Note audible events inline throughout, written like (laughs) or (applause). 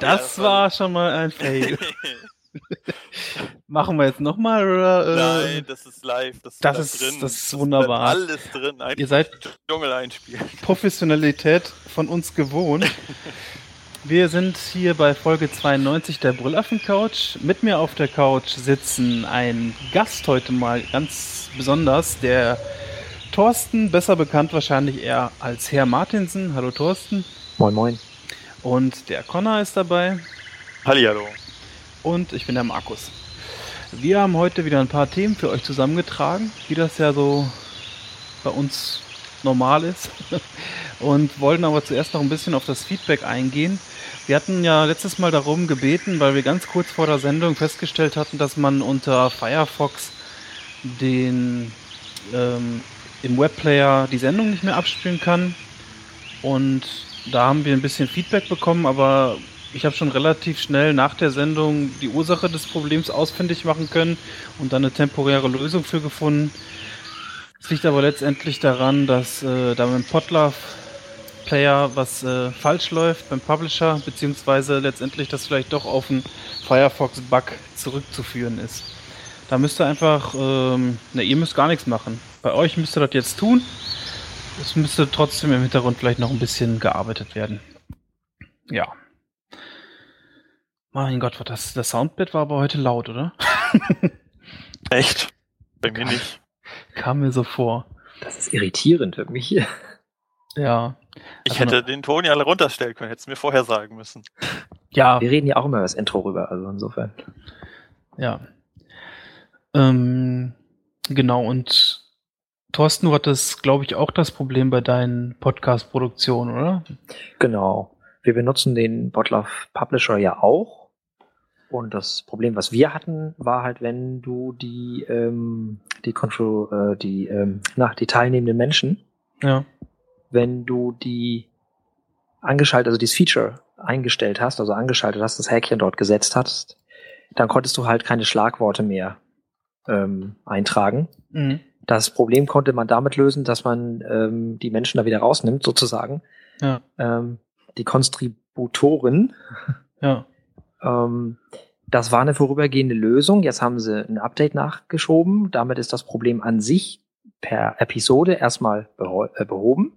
das war schon mal ein Fail. (laughs) Machen wir jetzt nochmal oder? Äh, Nein, das ist live. Das, das ist, drin. Das ist wunderbar. Das alles drin. Einfach Ihr seid Dschungel einspielen. Professionalität von uns gewohnt. Wir sind hier bei Folge 92 der Brüllaffen-Couch. Mit mir auf der Couch sitzen ein Gast heute mal ganz besonders, der Thorsten, besser bekannt wahrscheinlich eher als Herr Martinsen. Hallo Thorsten. Moin, moin. Und der Connor ist dabei. Hallihallo und ich bin der Markus. Wir haben heute wieder ein paar Themen für euch zusammengetragen, wie das ja so bei uns normal ist. (laughs) Und wollten aber zuerst noch ein bisschen auf das Feedback eingehen. Wir hatten ja letztes Mal darum gebeten, weil wir ganz kurz vor der Sendung festgestellt hatten, dass man unter Firefox den ähm, im Webplayer die Sendung nicht mehr abspielen kann. Und da haben wir ein bisschen Feedback bekommen, aber ich habe schon relativ schnell nach der Sendung die Ursache des Problems ausfindig machen können und dann eine temporäre Lösung für gefunden. Es liegt aber letztendlich daran, dass äh, da beim Potlove Player was äh, falsch läuft beim Publisher, beziehungsweise letztendlich das vielleicht doch auf einen Firefox-Bug zurückzuführen ist. Da müsst ihr einfach, ähm, ne, ihr müsst gar nichts machen. Bei euch müsst ihr das jetzt tun. Es müsste trotzdem im Hintergrund vielleicht noch ein bisschen gearbeitet werden. Ja. Mein Gott, was das, das Soundbit war aber heute laut, oder? (laughs) Echt? Bei mir nicht. Kam mir so vor. Das ist irritierend für mich. Ja. Ich also hätte den Ton ja alle runterstellen können, hätte es mir vorher sagen müssen. Ja. Wir reden ja auch immer über das Intro rüber, also insofern. Ja. Ähm, genau, und Thorsten, du hattest, glaube ich, auch das Problem bei deinen Podcast-Produktionen, oder? Genau. Wir benutzen den Botlove Publisher ja auch und das Problem, was wir hatten, war halt, wenn du die, ähm, die Control, äh, die, ähm, na, die teilnehmenden Menschen, ja. wenn du die angeschaltet, also dieses Feature eingestellt hast, also angeschaltet hast, das Häkchen dort gesetzt hast, dann konntest du halt keine Schlagworte mehr ähm, eintragen. Mhm. Das Problem konnte man damit lösen, dass man ähm, die Menschen da wieder rausnimmt, sozusagen. Ja. Ähm, die Konstributoren ja. (laughs) Ähm, das war eine vorübergehende Lösung. Jetzt haben sie ein Update nachgeschoben. Damit ist das Problem an sich per Episode erstmal äh, behoben.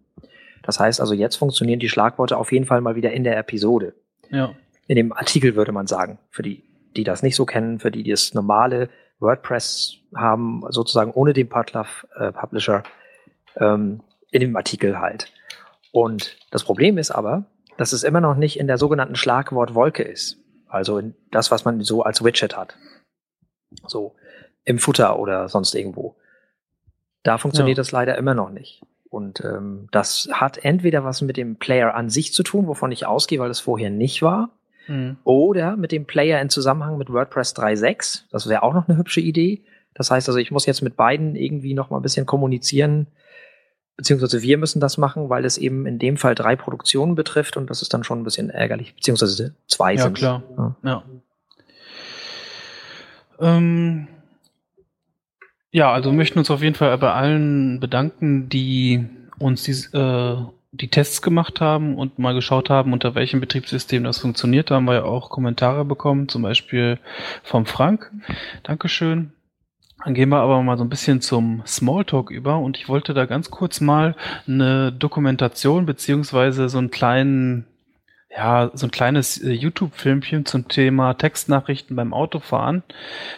Das heißt also, jetzt funktionieren die Schlagworte auf jeden Fall mal wieder in der Episode. Ja. In dem Artikel würde man sagen. Für die, die das nicht so kennen, für die, die das normale WordPress haben, sozusagen ohne den Putlove äh, Publisher, ähm, in dem Artikel halt. Und das Problem ist aber, dass es immer noch nicht in der sogenannten Schlagwortwolke ist. Also das, was man so als Widget hat. So im Footer oder sonst irgendwo. Da funktioniert ja. das leider immer noch nicht. Und ähm, das hat entweder was mit dem Player an sich zu tun, wovon ich ausgehe, weil es vorher nicht war, mhm. oder mit dem Player in Zusammenhang mit WordPress 3.6. Das wäre auch noch eine hübsche Idee. Das heißt also, ich muss jetzt mit beiden irgendwie noch mal ein bisschen kommunizieren, beziehungsweise wir müssen das machen, weil es eben in dem Fall drei Produktionen betrifft und das ist dann schon ein bisschen ärgerlich, beziehungsweise zwei ja, sind. Klar. Ja, klar. Ja. Ähm, ja, also wir möchten uns auf jeden Fall bei allen bedanken, die uns die, äh, die Tests gemacht haben und mal geschaut haben, unter welchem Betriebssystem das funktioniert. Da haben wir ja auch Kommentare bekommen, zum Beispiel vom Frank. Dankeschön. Dann gehen wir aber mal so ein bisschen zum Smalltalk über und ich wollte da ganz kurz mal eine Dokumentation beziehungsweise so einen kleinen, ja, so ein kleines äh, YouTube-Filmchen zum Thema Textnachrichten beim Autofahren,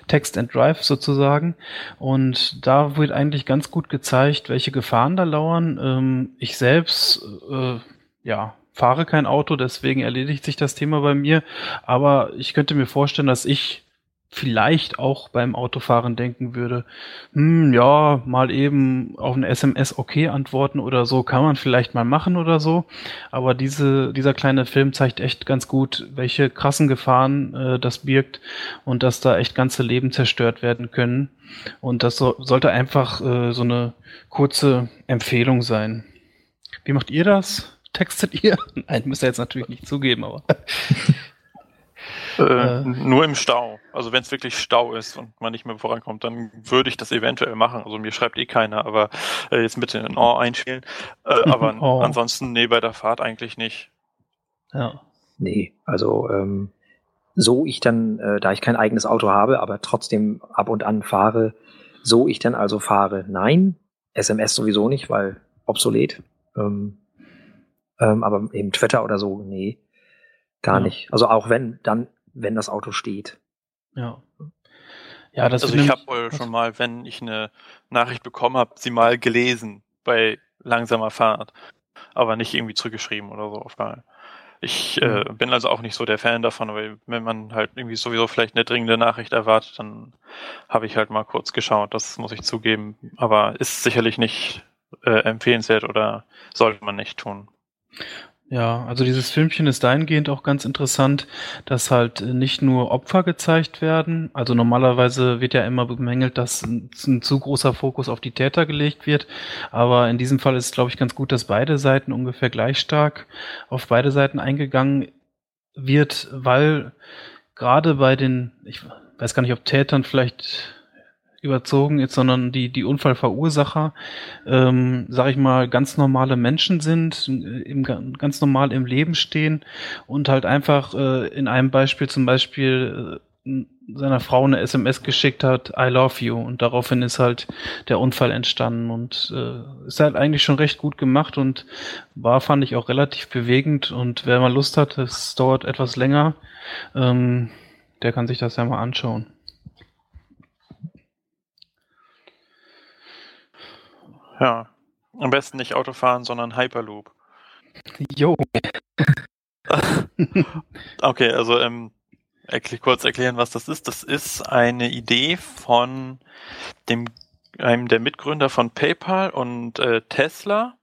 Text and Drive sozusagen. Und da wird eigentlich ganz gut gezeigt, welche Gefahren da lauern. Ähm, ich selbst, äh, ja, fahre kein Auto, deswegen erledigt sich das Thema bei mir. Aber ich könnte mir vorstellen, dass ich vielleicht auch beim Autofahren denken würde, hm, ja, mal eben auf eine SMS okay antworten oder so, kann man vielleicht mal machen oder so. Aber diese, dieser kleine Film zeigt echt ganz gut, welche krassen Gefahren äh, das birgt und dass da echt ganze Leben zerstört werden können. Und das so, sollte einfach äh, so eine kurze Empfehlung sein. Wie macht ihr das? Textet ihr? (laughs) Nein, müsst ihr jetzt natürlich nicht zugeben, aber. (laughs) Äh, äh, nur im Stau. Also wenn es wirklich Stau ist und man nicht mehr vorankommt, dann würde ich das eventuell machen. Also mir schreibt eh keiner, aber äh, jetzt bitte ein Ohr einspielen. Äh, (laughs) aber oh. ansonsten, nee, bei der Fahrt eigentlich nicht. Ja. Nee, also ähm, so ich dann, äh, da ich kein eigenes Auto habe, aber trotzdem ab und an fahre, so ich dann also fahre, nein. SMS sowieso nicht, weil obsolet. Ähm, ähm, aber eben Twitter oder so, nee, gar ja. nicht. Also auch wenn, dann, wenn das Auto steht. Ja. Ja, das also ich habe wohl schon mal, wenn ich eine Nachricht bekommen habe, sie mal gelesen bei langsamer Fahrt, aber nicht irgendwie zurückgeschrieben oder so auf gar Ich äh, mhm. bin also auch nicht so der Fan davon, weil wenn man halt irgendwie sowieso vielleicht eine dringende Nachricht erwartet, dann habe ich halt mal kurz geschaut, das muss ich zugeben, aber ist sicherlich nicht äh, empfehlenswert oder sollte man nicht tun. Ja, also dieses Filmchen ist dahingehend auch ganz interessant, dass halt nicht nur Opfer gezeigt werden. Also normalerweise wird ja immer bemängelt, dass ein, ein zu großer Fokus auf die Täter gelegt wird. Aber in diesem Fall ist glaube ich, ganz gut, dass beide Seiten ungefähr gleich stark auf beide Seiten eingegangen wird, weil gerade bei den, ich weiß gar nicht, ob Tätern vielleicht überzogen ist, sondern die, die Unfallverursacher, ähm, sag ich mal, ganz normale Menschen sind, im, ganz normal im Leben stehen und halt einfach äh, in einem Beispiel zum Beispiel äh, seiner Frau eine SMS geschickt hat, I love you und daraufhin ist halt der Unfall entstanden und äh, ist halt eigentlich schon recht gut gemacht und war, fand ich auch relativ bewegend und wer mal Lust hat, es dauert etwas länger, ähm, der kann sich das ja mal anschauen. Ja. Am besten nicht Autofahren, sondern Hyperloop. Jo. (laughs) okay, also ähm, erkl kurz erklären, was das ist. Das ist eine Idee von dem einem der Mitgründer von PayPal und äh, Tesla.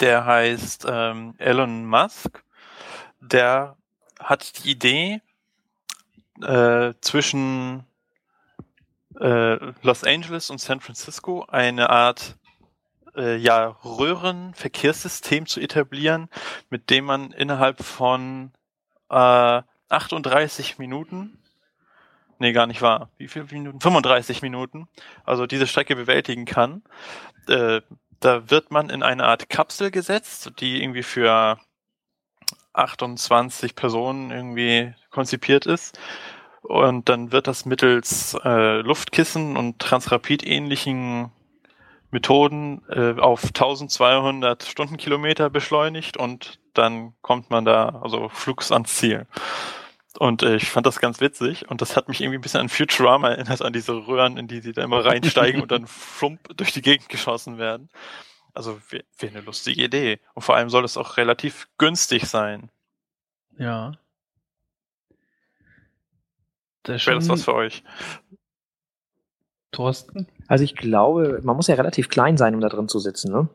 Der heißt ähm, Elon Musk. Der hat die Idee, äh, zwischen äh, Los Angeles und San Francisco eine Art äh, ja, Röhrenverkehrssystem zu etablieren, mit dem man innerhalb von äh, 38 Minuten, nee, gar nicht wahr, wie viele Minuten? 35 Minuten, also diese Strecke bewältigen kann. Äh, da wird man in eine Art Kapsel gesetzt, die irgendwie für 28 Personen irgendwie konzipiert ist und dann wird das mittels äh, Luftkissen und Transrapid-ähnlichen Methoden äh, auf 1200 Stundenkilometer beschleunigt und dann kommt man da, also flugs ans Ziel. Und äh, ich fand das ganz witzig und das hat mich irgendwie ein bisschen an Futurama erinnert, an diese Röhren, in die sie da immer reinsteigen und dann flump durch die Gegend geschossen werden. Also wäre wär eine lustige Idee. Und vor allem soll es auch relativ günstig sein. Ja. Wäre das was für euch? Thorsten? Also ich glaube, man muss ja relativ klein sein, um da drin zu sitzen, ne?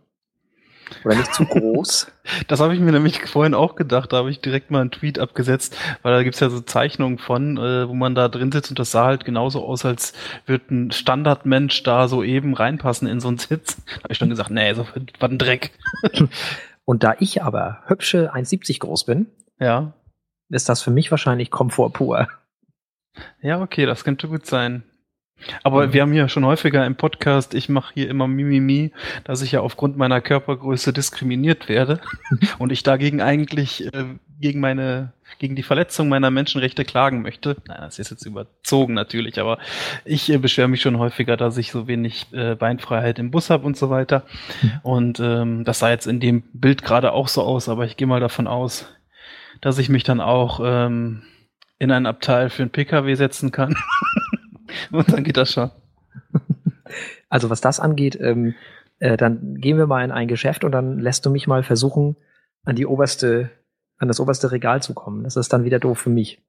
Oder nicht zu groß. (laughs) das habe ich mir nämlich vorhin auch gedacht. Da habe ich direkt mal einen Tweet abgesetzt, weil da gibt's ja so Zeichnungen von, äh, wo man da drin sitzt und das sah halt genauso aus, als würde ein Standardmensch da so eben reinpassen in so einen Sitz. Da habe ich schon gesagt, nee, so was ein Dreck. (laughs) und da ich aber hübsche 1,70 groß bin, ja. ist das für mich wahrscheinlich Komfort pur. Ja, okay, das könnte gut sein. Aber mhm. wir haben ja schon häufiger im Podcast, ich mache hier immer Mimimi, dass ich ja aufgrund meiner Körpergröße diskriminiert werde (laughs) und ich dagegen eigentlich äh, gegen meine, gegen die Verletzung meiner Menschenrechte klagen möchte. Naja, das ist jetzt überzogen natürlich, aber ich äh, beschwere mich schon häufiger, dass ich so wenig äh, Beinfreiheit im Bus habe und so weiter. Mhm. Und ähm, das sah jetzt in dem Bild gerade auch so aus, aber ich gehe mal davon aus, dass ich mich dann auch ähm, in ein Abteil für einen PKW setzen kann. (laughs) Und dann geht das schon. Also was das angeht, ähm, äh, dann gehen wir mal in ein Geschäft und dann lässt du mich mal versuchen, an die oberste, an das oberste Regal zu kommen. Das ist dann wieder doof für mich.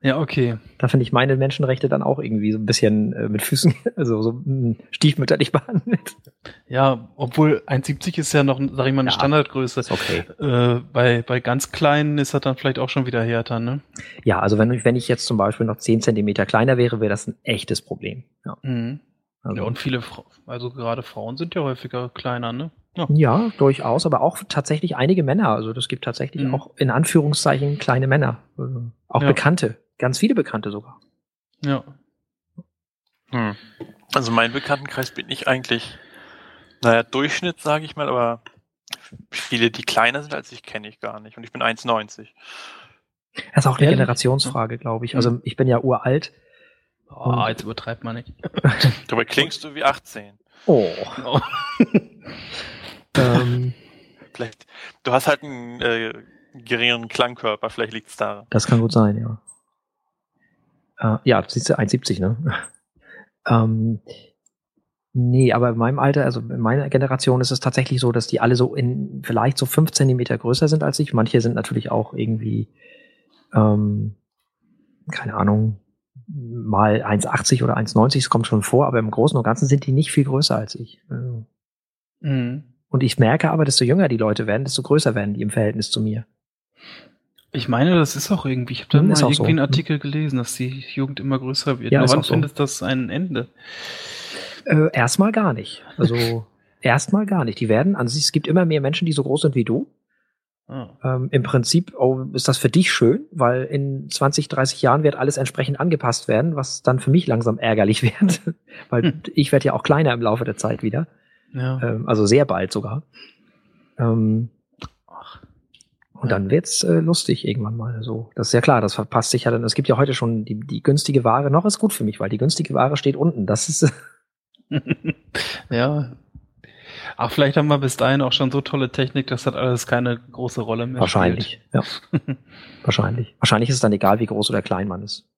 Ja, okay. Da finde ich meine Menschenrechte dann auch irgendwie so ein bisschen äh, mit Füßen, (laughs) also so mh, stiefmütterlich (laughs) behandelt. Ja, obwohl 1,70 ist ja noch, sag ich mal, eine ja, Standardgröße. Ist okay. Äh, bei, bei ganz kleinen ist das dann vielleicht auch schon wieder härter, ne? Ja, also wenn, wenn ich jetzt zum Beispiel noch 10 Zentimeter kleiner wäre, wäre das ein echtes Problem. Ja. Mhm. Also, ja, und viele, also gerade Frauen sind ja häufiger kleiner, ne? Ja. ja. durchaus, aber auch tatsächlich einige Männer. Also das gibt tatsächlich mhm. auch in Anführungszeichen kleine Männer. Also auch ja. Bekannte, ganz viele Bekannte sogar. Ja. Hm. Also mein Bekanntenkreis bin ich eigentlich, naja, Durchschnitt, sage ich mal, aber viele, die kleiner sind als ich, kenne ich gar nicht. Und ich bin 1,90. Das ist auch eine? Generationsfrage, glaube ich. Also ich bin ja uralt. Oh, jetzt übertreibt man nicht. (laughs) Dabei klingst du wie 18. Oh. oh. (laughs) ähm, vielleicht. Du hast halt einen äh, geringeren Klangkörper, vielleicht liegt es da. Das kann gut sein, ja. Äh, ja, siehst du, 1,70, ne? (laughs) ähm, nee, aber in meinem Alter, also in meiner Generation ist es tatsächlich so, dass die alle so in vielleicht so fünf Zentimeter größer sind als ich. Manche sind natürlich auch irgendwie, ähm, keine Ahnung, mal 1,80 oder 1,90, das kommt schon vor, aber im Großen und Ganzen sind die nicht viel größer als ich. Also. Mhm. Und ich merke aber, desto jünger die Leute werden, desto größer werden die im Verhältnis zu mir. Ich meine, das ist auch irgendwie, ich habe da hm, mal irgendwie so. einen Artikel gelesen, dass die Jugend immer größer wird. Ja, wann so. findet das ein Ende? Äh, erstmal gar nicht. Also (laughs) erstmal gar nicht. Die werden an sich, es gibt immer mehr Menschen, die so groß sind wie du. Ah. Ähm, Im Prinzip oh, ist das für dich schön, weil in 20, 30 Jahren wird alles entsprechend angepasst werden, was dann für mich langsam ärgerlich (laughs) wird, weil hm. ich werde ja auch kleiner im Laufe der Zeit wieder. Ja. Ähm, also sehr bald sogar. Ähm, und dann wird's äh, lustig irgendwann mal so. Das ist ja klar, das verpasst sich ja dann. Es gibt ja heute schon die, die günstige Ware. Noch ist gut für mich, weil die günstige Ware steht unten. Das ist. (laughs) (laughs) ja. Ach, vielleicht haben wir bis dahin auch schon so tolle Technik, dass das alles keine große Rolle mehr Wahrscheinlich, spielt. ja. (laughs) Wahrscheinlich. Wahrscheinlich ist es dann egal, wie groß oder klein man ist.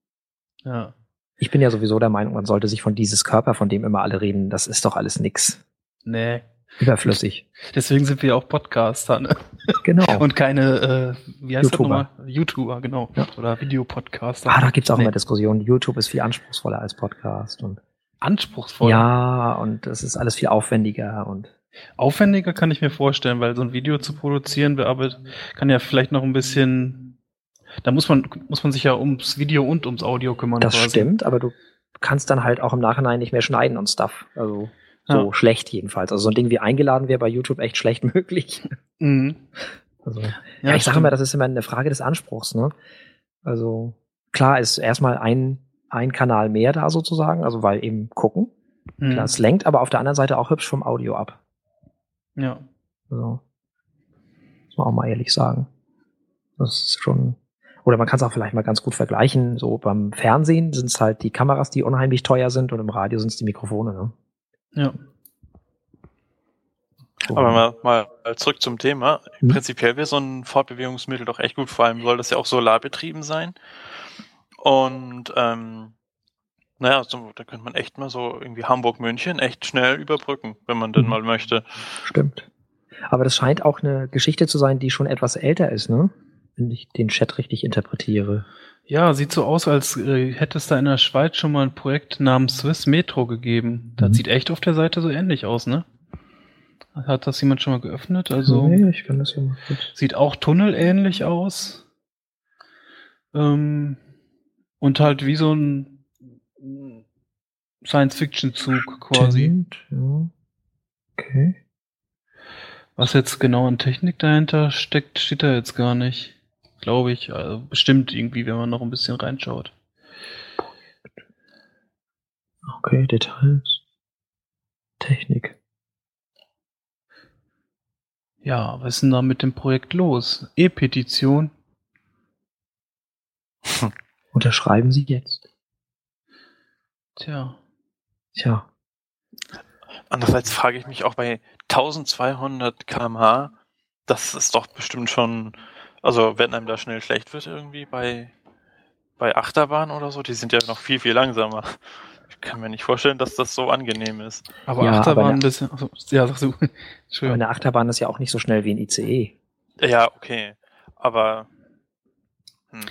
Ja. Ich bin ja sowieso der Meinung, man sollte sich von dieses Körper, von dem immer alle reden, das ist doch alles nix. Nee, Überflüssig. Deswegen sind wir auch Podcaster, ne? Genau. (laughs) Und keine, äh, wie heißt YouTuber. das nochmal? YouTuber, genau. Ja. Oder Videopodcaster. Ah, da gibt's auch nee. immer Diskussionen. YouTube ist viel anspruchsvoller als Podcast und. Anspruchsvoller? Ja, und es ist alles viel aufwendiger und. Aufwendiger kann ich mir vorstellen, weil so ein Video zu produzieren bearbeitet, kann ja vielleicht noch ein bisschen, da muss man, muss man sich ja ums Video und ums Audio kümmern. Das quasi. stimmt, aber du kannst dann halt auch im Nachhinein nicht mehr schneiden und Stuff. Also. So ja. schlecht jedenfalls. Also so ein Ding wie eingeladen wäre bei YouTube echt schlecht (laughs) möglich. Mhm. Also, ja, ja ich sage immer, das ist immer eine Frage des Anspruchs. Ne? Also klar ist erstmal ein, ein Kanal mehr da sozusagen, also weil eben gucken. Mhm. Klar, es lenkt aber auf der anderen Seite auch hübsch vom Audio ab. Ja. Also, muss man auch mal ehrlich sagen. Das ist schon. Oder man kann es auch vielleicht mal ganz gut vergleichen. So beim Fernsehen sind es halt die Kameras, die unheimlich teuer sind, und im Radio sind es die Mikrofone. Ne? Ja. Aber mal, mal zurück zum Thema. Hm? Prinzipiell wäre so ein Fortbewegungsmittel doch echt gut. Vor allem soll das ja auch solarbetrieben sein. Und ähm, naja, so, da könnte man echt mal so irgendwie Hamburg-München echt schnell überbrücken, wenn man denn mhm. mal möchte. Stimmt. Aber das scheint auch eine Geschichte zu sein, die schon etwas älter ist, ne? Wenn ich den Chat richtig interpretiere. Ja, sieht so aus, als äh, hätte es da in der Schweiz schon mal ein Projekt namens Swiss Metro gegeben. Das mhm. sieht echt auf der Seite so ähnlich aus, ne? Hat das jemand schon mal geöffnet? Also nee, ich kann das ja mal kurz. Sieht auch tunnelähnlich aus. Ähm, und halt wie so ein Science-Fiction-Zug quasi. Stimmt, ja. Okay. Was jetzt genau an Technik dahinter steckt, steht da jetzt gar nicht glaube ich. Also bestimmt irgendwie, wenn man noch ein bisschen reinschaut. Okay, Details. Technik. Ja, was ist denn da mit dem Projekt los? E-Petition. (laughs) Unterschreiben Sie jetzt. Tja. Tja. Andererseits frage ich mich auch bei 1200 kmh, das ist doch bestimmt schon also, wenn einem da schnell schlecht wird irgendwie bei, bei Achterbahn oder so, die sind ja noch viel, viel langsamer. Ich kann mir nicht vorstellen, dass das so angenehm ist. Aber ja, Achterbahn aber ein bisschen, also, ja, sagst du. Aber eine Achterbahn ist ja auch nicht so schnell wie ein ICE. Ja, okay. Aber, hm.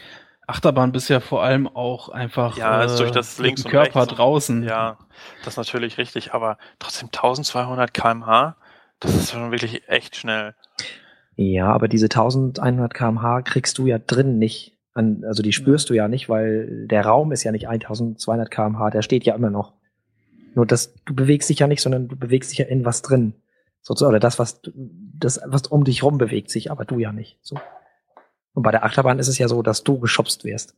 Achterbahn bist ja vor allem auch einfach ja, äh, durch das links und Körper rechts draußen. Ja, das ist natürlich richtig, aber trotzdem 1200 kmh, das ist schon wirklich echt schnell. Ja, aber diese 1100 kmh kriegst du ja drin nicht. An, also die spürst du ja nicht, weil der Raum ist ja nicht 1200 kmh, der steht ja immer noch. Nur dass du bewegst dich ja nicht, sondern du bewegst dich ja in was drin. Sozusagen, oder das, was, das, was um dich rum bewegt sich, aber du ja nicht. So. Und bei der Achterbahn ist es ja so, dass du geschubst wirst.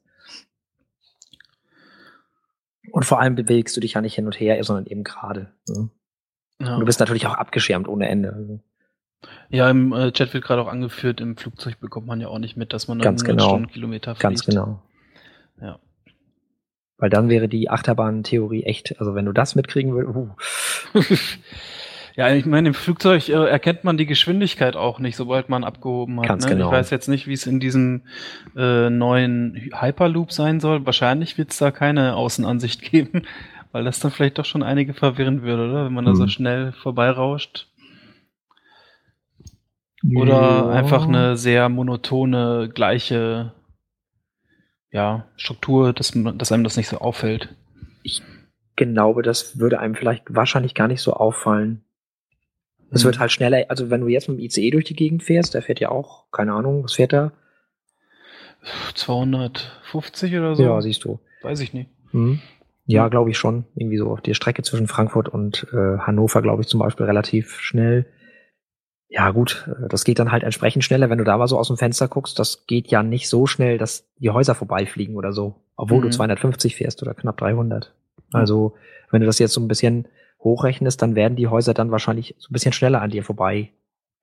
Und vor allem bewegst du dich ja nicht hin und her, sondern eben gerade. Ne? Ja. Und du bist natürlich auch abgeschirmt ohne Ende. Ja, im äh, Chat wird gerade auch angeführt, im Flugzeug bekommt man ja auch nicht mit, dass man Ganz genau. Stundenkilometer fliegt. Ganz genau. Ja. Weil dann wäre die Achterbahn-Theorie echt, also wenn du das mitkriegen würdest, uh. (laughs) Ja, ich meine, im Flugzeug äh, erkennt man die Geschwindigkeit auch nicht, sobald man abgehoben hat. Ganz ne? genau. Ich weiß jetzt nicht, wie es in diesem äh, neuen Hyperloop sein soll. Wahrscheinlich wird es da keine Außenansicht (laughs) geben, weil das dann vielleicht doch schon einige verwirren würde, oder? Wenn man da so hm. schnell vorbeirauscht. Oder ja. einfach eine sehr monotone, gleiche ja, Struktur, dass, dass einem das nicht so auffällt. Ich glaube, das würde einem vielleicht wahrscheinlich gar nicht so auffallen. Es wird mhm. halt schneller, also wenn du jetzt mit dem ICE durch die Gegend fährst, der fährt ja auch, keine Ahnung, was fährt da? 250 oder so? Ja, siehst du. Weiß ich nicht. Mhm. Ja, glaube ich schon. Irgendwie so auf der Strecke zwischen Frankfurt und äh, Hannover, glaube ich, zum Beispiel relativ schnell. Ja, gut, äh, das geht dann halt entsprechend schneller, wenn du da mal so aus dem Fenster guckst. Das geht ja nicht so schnell, dass die Häuser vorbeifliegen oder so. Obwohl mhm. du 250 fährst oder knapp 300. Also, wenn du das jetzt so ein bisschen hochrechnest, dann werden die Häuser dann wahrscheinlich so ein bisschen schneller an dir vorbei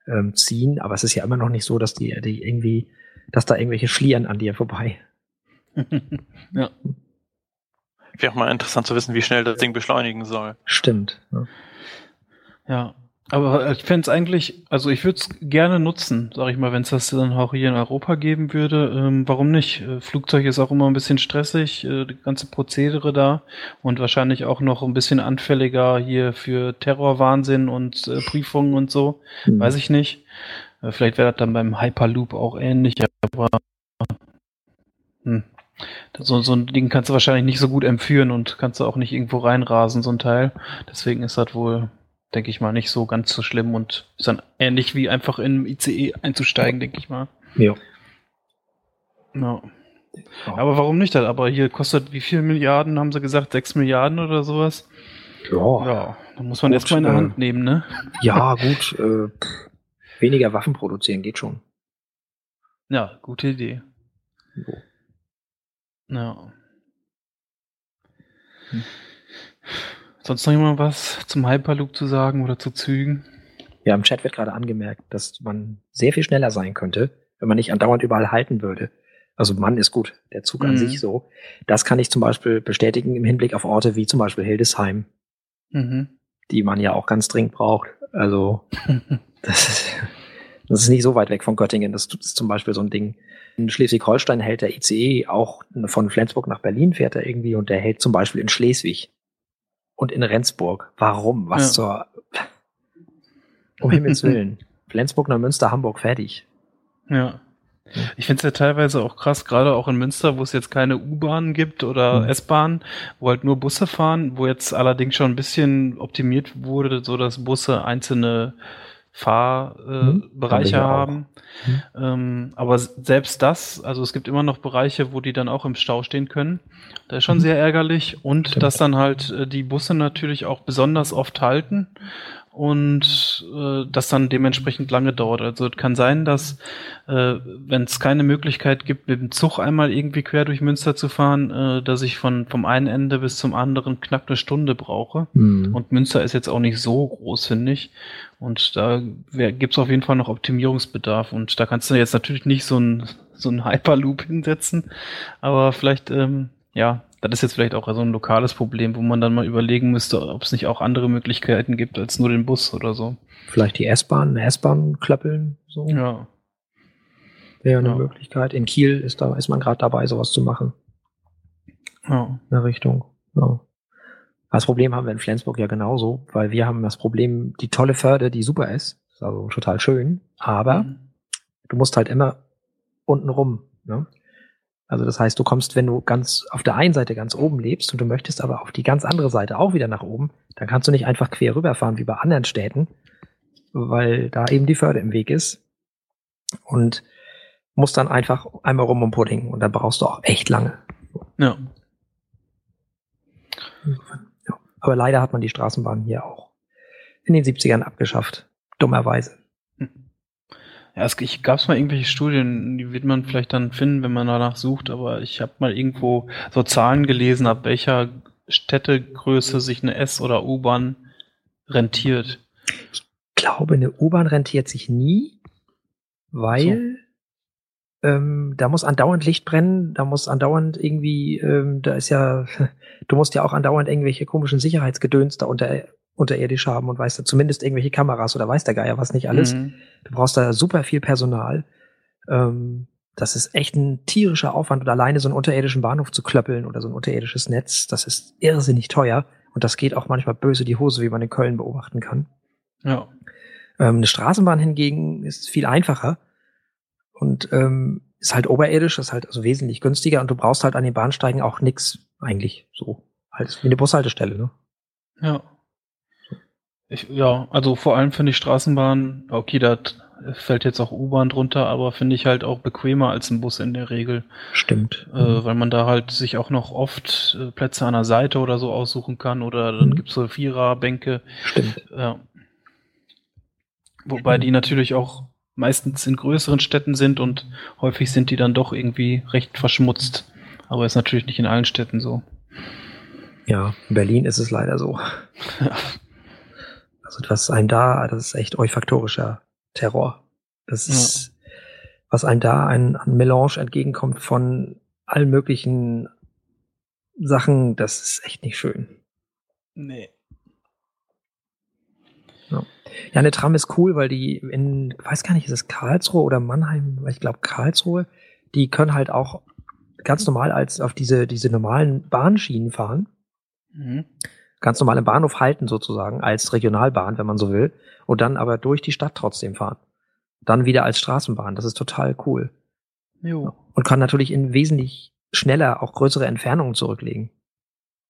ähm, ziehen. Aber es ist ja immer noch nicht so, dass die, die irgendwie, dass da irgendwelche schlieren an dir vorbei. (laughs) ja. Wäre auch mal interessant zu wissen, wie schnell das Ding beschleunigen soll. Stimmt. Ja. ja. Aber ich fände es eigentlich, also ich würde es gerne nutzen, sag ich mal, wenn es das dann auch hier in Europa geben würde. Ähm, warum nicht? Äh, Flugzeug ist auch immer ein bisschen stressig, äh, die ganze Prozedere da und wahrscheinlich auch noch ein bisschen anfälliger hier für Terrorwahnsinn und äh, Prüfungen und so. Mhm. Weiß ich nicht. Äh, vielleicht wäre das dann beim Hyperloop auch ähnlich, aber hm. So, so ein Ding kannst du wahrscheinlich nicht so gut empführen und kannst du auch nicht irgendwo reinrasen, so ein Teil. Deswegen ist das wohl denke ich mal, nicht so ganz so schlimm und ist dann ähnlich wie einfach in ICE einzusteigen, denke ich mal. Ja. ja. Aber warum nicht? Aber hier kostet wie viel Milliarden, haben sie gesagt? Sechs Milliarden oder sowas? Ja. Ja, da muss man erstmal in der Hand äh, nehmen, ne? Ja, gut. Äh, weniger Waffen produzieren geht schon. Ja, gute Idee. So. Ja. Hm. Sonst noch jemand was zum Hyperloop zu sagen oder zu Zügen? Ja, im Chat wird gerade angemerkt, dass man sehr viel schneller sein könnte, wenn man nicht andauernd überall halten würde. Also Mann ist gut, der Zug an mhm. sich so. Das kann ich zum Beispiel bestätigen im Hinblick auf Orte wie zum Beispiel Hildesheim, mhm. die man ja auch ganz dringend braucht. Also (laughs) das ist, das ist nicht so weit weg von Göttingen. Das ist zum Beispiel so ein Ding. In Schleswig-Holstein hält der ICE auch von Flensburg nach Berlin fährt er irgendwie und der hält zum Beispiel in Schleswig und in Rendsburg. Warum? Was ja. zur. (laughs) Um Himmels (laughs) Willen. Flensburg nach Münster, Hamburg, fertig. Ja. Ich finde es ja teilweise auch krass, gerade auch in Münster, wo es jetzt keine U-Bahnen gibt oder mhm. S-Bahnen, wo halt nur Busse fahren, wo jetzt allerdings schon ein bisschen optimiert wurde, so dass Busse einzelne Fahrbereiche äh, mhm. haben. Mhm. Ähm, aber selbst das, also es gibt immer noch Bereiche, wo die dann auch im Stau stehen können. Das ist schon mhm. sehr ärgerlich. Und Stimmt. dass dann halt äh, die Busse natürlich auch besonders oft halten und äh, das dann dementsprechend lange dauert. Also es kann sein, dass äh, wenn es keine Möglichkeit gibt, mit dem Zug einmal irgendwie quer durch Münster zu fahren, äh, dass ich von vom einen Ende bis zum anderen knapp eine Stunde brauche. Mhm. Und Münster ist jetzt auch nicht so groß, finde ich. Und da gibt es auf jeden Fall noch Optimierungsbedarf. Und da kannst du jetzt natürlich nicht so ein so ein Hyperloop hinsetzen, aber vielleicht ähm, ja das ist jetzt vielleicht auch so ein lokales Problem, wo man dann mal überlegen müsste, ob es nicht auch andere Möglichkeiten gibt als nur den Bus oder so. Vielleicht die S-Bahn, eine S-Bahn klöppeln, so. Ja. Wäre eine ja. Möglichkeit. In Kiel ist da, ist man gerade dabei, sowas zu machen. Ja. In der Richtung. Ja. Das Problem haben wir in Flensburg ja genauso, weil wir haben das Problem, die tolle Förde, die super ist, ist also total schön, aber mhm. du musst halt immer unten rum. Ne? Also das heißt, du kommst, wenn du ganz auf der einen Seite ganz oben lebst und du möchtest aber auf die ganz andere Seite auch wieder nach oben, dann kannst du nicht einfach quer rüberfahren wie bei anderen Städten, weil da eben die Förde im Weg ist. Und musst dann einfach einmal rum um Pudding und dann brauchst du auch echt lange. Ja. Aber leider hat man die Straßenbahn hier auch in den 70ern abgeschafft. Dummerweise. Ja, es gab mal irgendwelche Studien, die wird man vielleicht dann finden, wenn man danach sucht, aber ich habe mal irgendwo so Zahlen gelesen, ab welcher Städtegröße sich eine S- oder U-Bahn rentiert. Ich glaube, eine U-Bahn rentiert sich nie, weil so. ähm, da muss andauernd Licht brennen, da muss andauernd irgendwie, ähm, da ist ja, (laughs) du musst ja auch andauernd irgendwelche komischen Sicherheitsgedöns da unter, unterirdisch haben und weißt du, zumindest irgendwelche Kameras oder weiß der Geier was nicht alles. Mhm. Du brauchst da super viel Personal. Ähm, das ist echt ein tierischer Aufwand und alleine so einen unterirdischen Bahnhof zu klöppeln oder so ein unterirdisches Netz, das ist irrsinnig teuer und das geht auch manchmal böse die Hose, wie man in Köln beobachten kann. Ja. Ähm, eine Straßenbahn hingegen ist viel einfacher und ähm, ist halt oberirdisch, ist halt also wesentlich günstiger und du brauchst halt an den Bahnsteigen auch nix eigentlich so. Halt wie eine Bushaltestelle, ne? Ja. Ich, ja, also vor allem finde ich Straßenbahn, okay, da fällt jetzt auch U-Bahn drunter, aber finde ich halt auch bequemer als ein Bus in der Regel. Stimmt. Äh, mhm. Weil man da halt sich auch noch oft äh, Plätze an der Seite oder so aussuchen kann oder dann mhm. gibt's so Viererbänke. Stimmt. Ja. Wobei die natürlich auch meistens in größeren Städten sind und häufig sind die dann doch irgendwie recht verschmutzt. Aber ist natürlich nicht in allen Städten so. Ja, in Berlin ist es leider so. (laughs) Also was einem da, das ist echt olfaktorischer Terror. Das ist, ja. was einem da ein, ein Melange entgegenkommt von allen möglichen Sachen, das ist echt nicht schön. Nee. Ja. ja, eine Tram ist cool, weil die in, weiß gar nicht, ist es Karlsruhe oder Mannheim, weil ich glaube Karlsruhe, die können halt auch ganz normal als auf diese, diese normalen Bahnschienen fahren. Mhm ganz normal im Bahnhof halten sozusagen, als Regionalbahn, wenn man so will, und dann aber durch die Stadt trotzdem fahren. Dann wieder als Straßenbahn. Das ist total cool. Jo. Und kann natürlich in wesentlich schneller auch größere Entfernungen zurücklegen.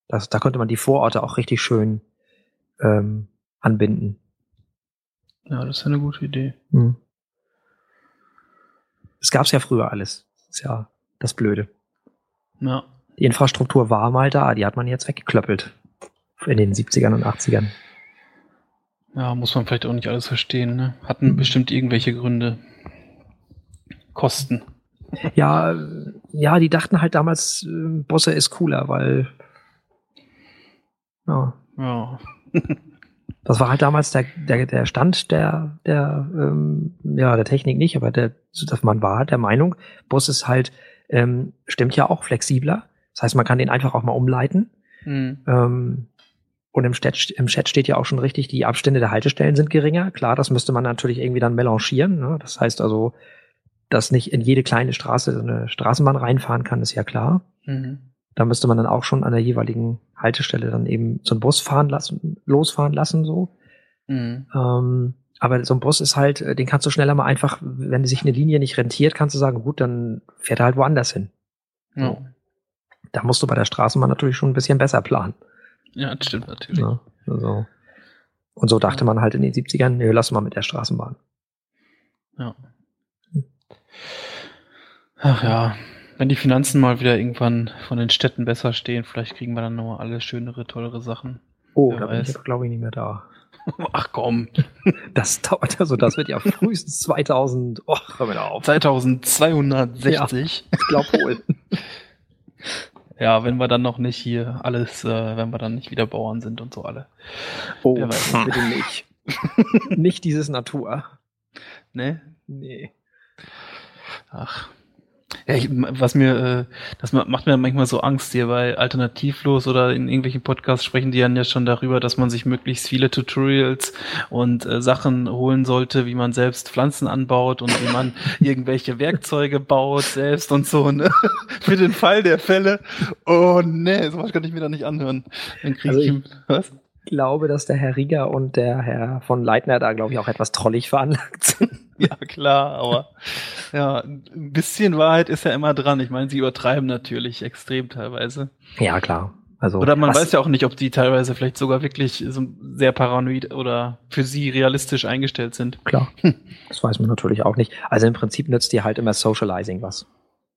Das, da könnte man die Vororte auch richtig schön ähm, anbinden. Ja, das ist eine gute Idee. Hm. Es gab's ja früher alles. Das ist ja das Blöde. Ja. Die Infrastruktur war mal da, die hat man jetzt weggeklöppelt in den 70ern und 80ern. Ja, muss man vielleicht auch nicht alles verstehen. Ne? Hatten bestimmt irgendwelche Gründe. Kosten. Ja, ja, die dachten halt damals, äh, Bosse ist cooler, weil ja. ja. (laughs) das war halt damals der, der, der Stand der, der, ähm, ja, der Technik nicht, aber der, dass man war der Meinung, Bus ist halt, ähm, stimmt ja auch flexibler. Das heißt, man kann den einfach auch mal umleiten. Mhm. Ähm, und im Chat, im Chat steht ja auch schon richtig, die Abstände der Haltestellen sind geringer. Klar, das müsste man natürlich irgendwie dann melanchieren. Ne? Das heißt also, dass nicht in jede kleine Straße eine Straßenbahn reinfahren kann, ist ja klar. Mhm. Da müsste man dann auch schon an der jeweiligen Haltestelle dann eben so einen Bus fahren lassen, losfahren lassen, so. Mhm. Ähm, aber so ein Bus ist halt, äh, den kannst du schneller mal einfach, wenn sich eine Linie nicht rentiert, kannst du sagen, gut, dann fährt er halt woanders hin. Ja. Da musst du bei der Straßenbahn natürlich schon ein bisschen besser planen. Ja, das stimmt natürlich. Ja, also. Und so dachte man halt in den 70ern, nee, lass mal mit der Straßenbahn. Ja. Ach ja, wenn die Finanzen mal wieder irgendwann von den Städten besser stehen, vielleicht kriegen wir dann nochmal alle schönere, tollere Sachen. Oh, Wer da weiß. bin ich glaube ich nicht mehr da. (laughs) Ach komm. (laughs) Das dauert also, das wird ja frühestens 2000, oh, hör mir auf. 2260. Ja, ich glaube wohl. (laughs) Ja, wenn wir dann noch nicht hier alles, äh, wenn wir dann nicht wieder Bauern sind und so alle. Oh, (laughs) bitte nicht. nicht dieses Natur. Ne? Nee. Ach. Ja, ich, was mir, äh, das macht mir manchmal so Angst hier bei Alternativlos oder in irgendwelchen Podcasts sprechen die dann ja schon darüber, dass man sich möglichst viele Tutorials und äh, Sachen holen sollte, wie man selbst Pflanzen anbaut und wie man (laughs) irgendwelche Werkzeuge baut selbst und so, ne? (laughs) Für den Fall der Fälle. Oh ne, sowas kann ich mir da nicht anhören. Dann krieg also ich, was? glaube, dass der Herr Rieger und der Herr von Leitner da, glaube ich, auch etwas trollig veranlagt sind. (laughs) ja, klar, aber (laughs) ja, ein bisschen Wahrheit ist ja immer dran. Ich meine, sie übertreiben natürlich extrem teilweise. Ja, klar. Also, oder man weiß ja auch nicht, ob die teilweise vielleicht sogar wirklich so sehr paranoid oder für sie realistisch eingestellt sind. Klar. (laughs) Das weiß man natürlich auch nicht. Also im Prinzip nützt dir halt immer Socializing was.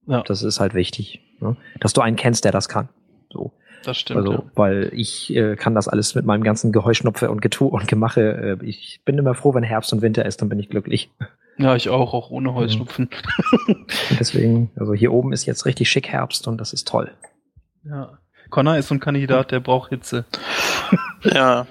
Ja. Das ist halt wichtig. Ne? Dass du einen kennst, der das kann. So. Das stimmt. Also, ja. weil ich äh, kann das alles mit meinem ganzen Geheuschnupfe und Getue und Gemache. Äh, ich bin immer froh, wenn Herbst und Winter ist, dann bin ich glücklich. Ja, ich auch, auch ohne Heuschnupfen. (laughs) Und deswegen, also hier oben ist jetzt richtig schick Herbst und das ist toll. Ja. Connor ist so ein Kandidat, der braucht Hitze. (laughs) Ja.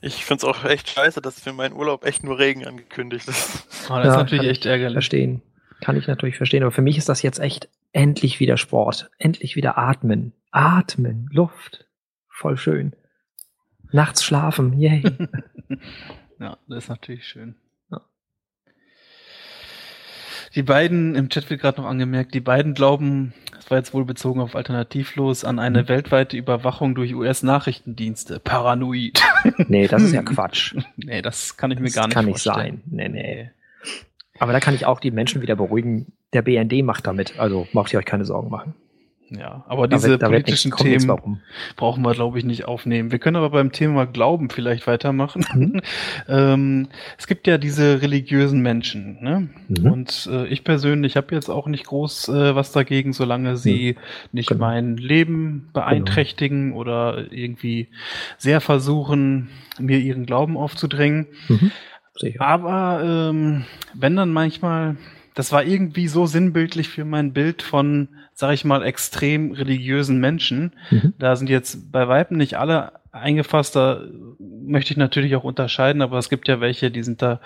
Ich find's auch echt scheiße, dass für meinen Urlaub echt nur Regen angekündigt ist. Ah, das Ja, ist natürlich kann echt ich ärgerlich. Verstehen. Kann ich natürlich verstehen. Aber für mich ist das jetzt echt endlich wieder Sport. Endlich wieder atmen. Atmen. Luft. Voll schön. Nachts schlafen. Yay. (laughs) Ja, das ist natürlich schön. Ja. Die beiden, im Chat wird gerade noch angemerkt, die beiden glauben, das war jetzt wohl bezogen auf Alternativlos, an eine Mhm. weltweite Überwachung durch US-Nachrichtendienste. Paranoid. nee, das ist ja (laughs) Quatsch. nee, das kann ich mir Das gar nicht kann nicht vorstellen. sein. Nee, nee. Aber da kann ich auch die Menschen wieder beruhigen. Der BND macht damit. Also macht ihr euch keine Sorgen machen. Ja, aber Da diese wird- da wird politischen nichts- Themen brauchen wir, glaube ich, nicht aufnehmen. Wir können aber beim Thema Glauben vielleicht weitermachen. Mhm. (laughs) ähm, es gibt ja diese religiösen Menschen, ne? Mhm. Und äh, ich persönlich habe jetzt auch nicht groß äh, was dagegen, solange sie nicht Genau. mein Leben beeinträchtigen oder irgendwie sehr versuchen, mir ihren Glauben aufzudrängen. Sicher. Aber ähm, wenn dann manchmal, das war irgendwie so sinnbildlich für mein Bild von, sag ich mal, extrem religiösen Menschen. Mhm. Da sind jetzt bei Weitem nicht alle eingefasst, da möchte ich natürlich auch unterscheiden, aber es gibt ja welche, die sind da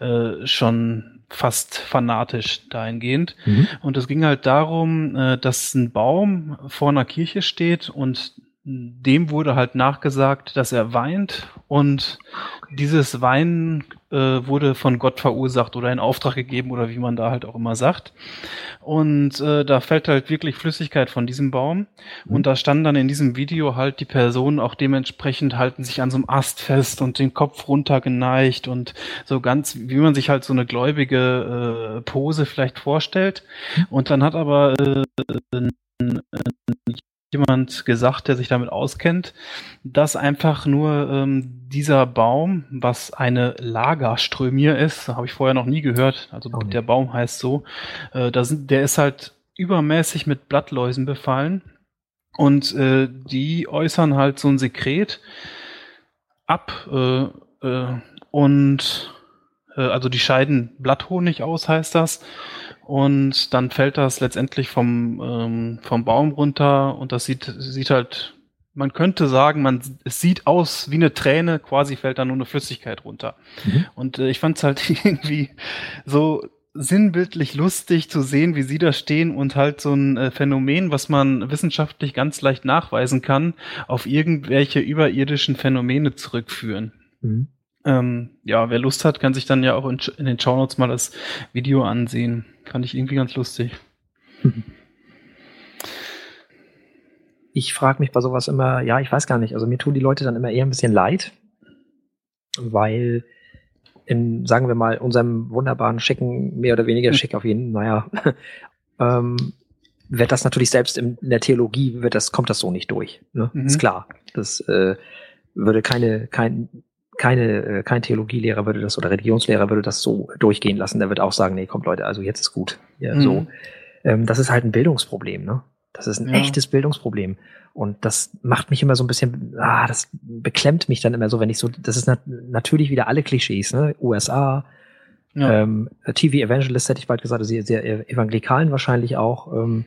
äh, schon fast fanatisch dahingehend. Mhm. Und es ging halt darum, äh, dass ein Baum vor einer Kirche steht und dem wurde halt nachgesagt, dass er weint und dieses Weinen äh, wurde von Gott verursacht oder in Auftrag gegeben oder wie man da halt auch immer sagt. Und äh, da fällt halt wirklich Flüssigkeit von diesem Baum. Mhm. Und da stand dann in diesem Video halt die Personen auch dementsprechend halten sich an so einem Ast fest und den Kopf runtergeneigt und so ganz, wie man sich halt so eine gläubige äh, Pose vielleicht vorstellt. Und dann hat aber äh, jemand gesagt, der sich damit auskennt, dass einfach nur ähm, dieser Baum, was eine Lagerströmie ist, habe ich vorher noch nie gehört, also nicht. der Baum heißt so, äh, da sind, der ist halt übermäßig mit Blattläusen befallen und äh, die äußern halt so ein Sekret ab äh, äh, und äh, also die scheiden Blatthonig aus, heißt das. Und dann fällt das letztendlich vom, ähm, vom Baum runter und das sieht, sieht halt, man könnte sagen, man, es sieht aus wie eine Träne, quasi fällt da nur eine Flüssigkeit runter. Mhm. Und äh, ich fand es halt (laughs) irgendwie so sinnbildlich lustig zu sehen, wie sie da stehen und halt so ein äh, Phänomen, was man wissenschaftlich ganz leicht nachweisen kann, auf irgendwelche überirdischen Phänomene zurückführen. Mhm. Ähm, ja, wer Lust hat, kann sich dann ja auch in, in den Shownotes mal das Video ansehen. Fand ich irgendwie ganz lustig. (laughs) Ich frage mich bei sowas immer, ja, ich weiß gar nicht. Also mir tun die Leute dann immer eher ein bisschen leid, weil in, sagen wir mal, unserem wunderbaren, schicken, mehr oder weniger Hm. schick auf jeden, naja, (laughs) ähm, wird das natürlich selbst in, in der Theologie, wird das, kommt das so nicht durch. Ne? Mhm. Ist klar. Das äh, würde keine, kein, keine, äh, kein Theologielehrer würde das oder Religionslehrer würde das so durchgehen lassen. Der wird auch sagen, nee, kommt Leute, also jetzt ist gut. Ja, Mhm. so. Ähm, das ist halt ein Bildungsproblem, ne? Das ist ein Ja. echtes Bildungsproblem. Und das macht mich immer so ein bisschen, ah, das beklemmt mich dann immer so, wenn ich so, das ist nat natürlich wieder alle Klischees, ne? USA, Ja. ähm, TV Evangelist hätte ich bald gesagt, also sehr, sehr evangelikalen wahrscheinlich auch. Ähm,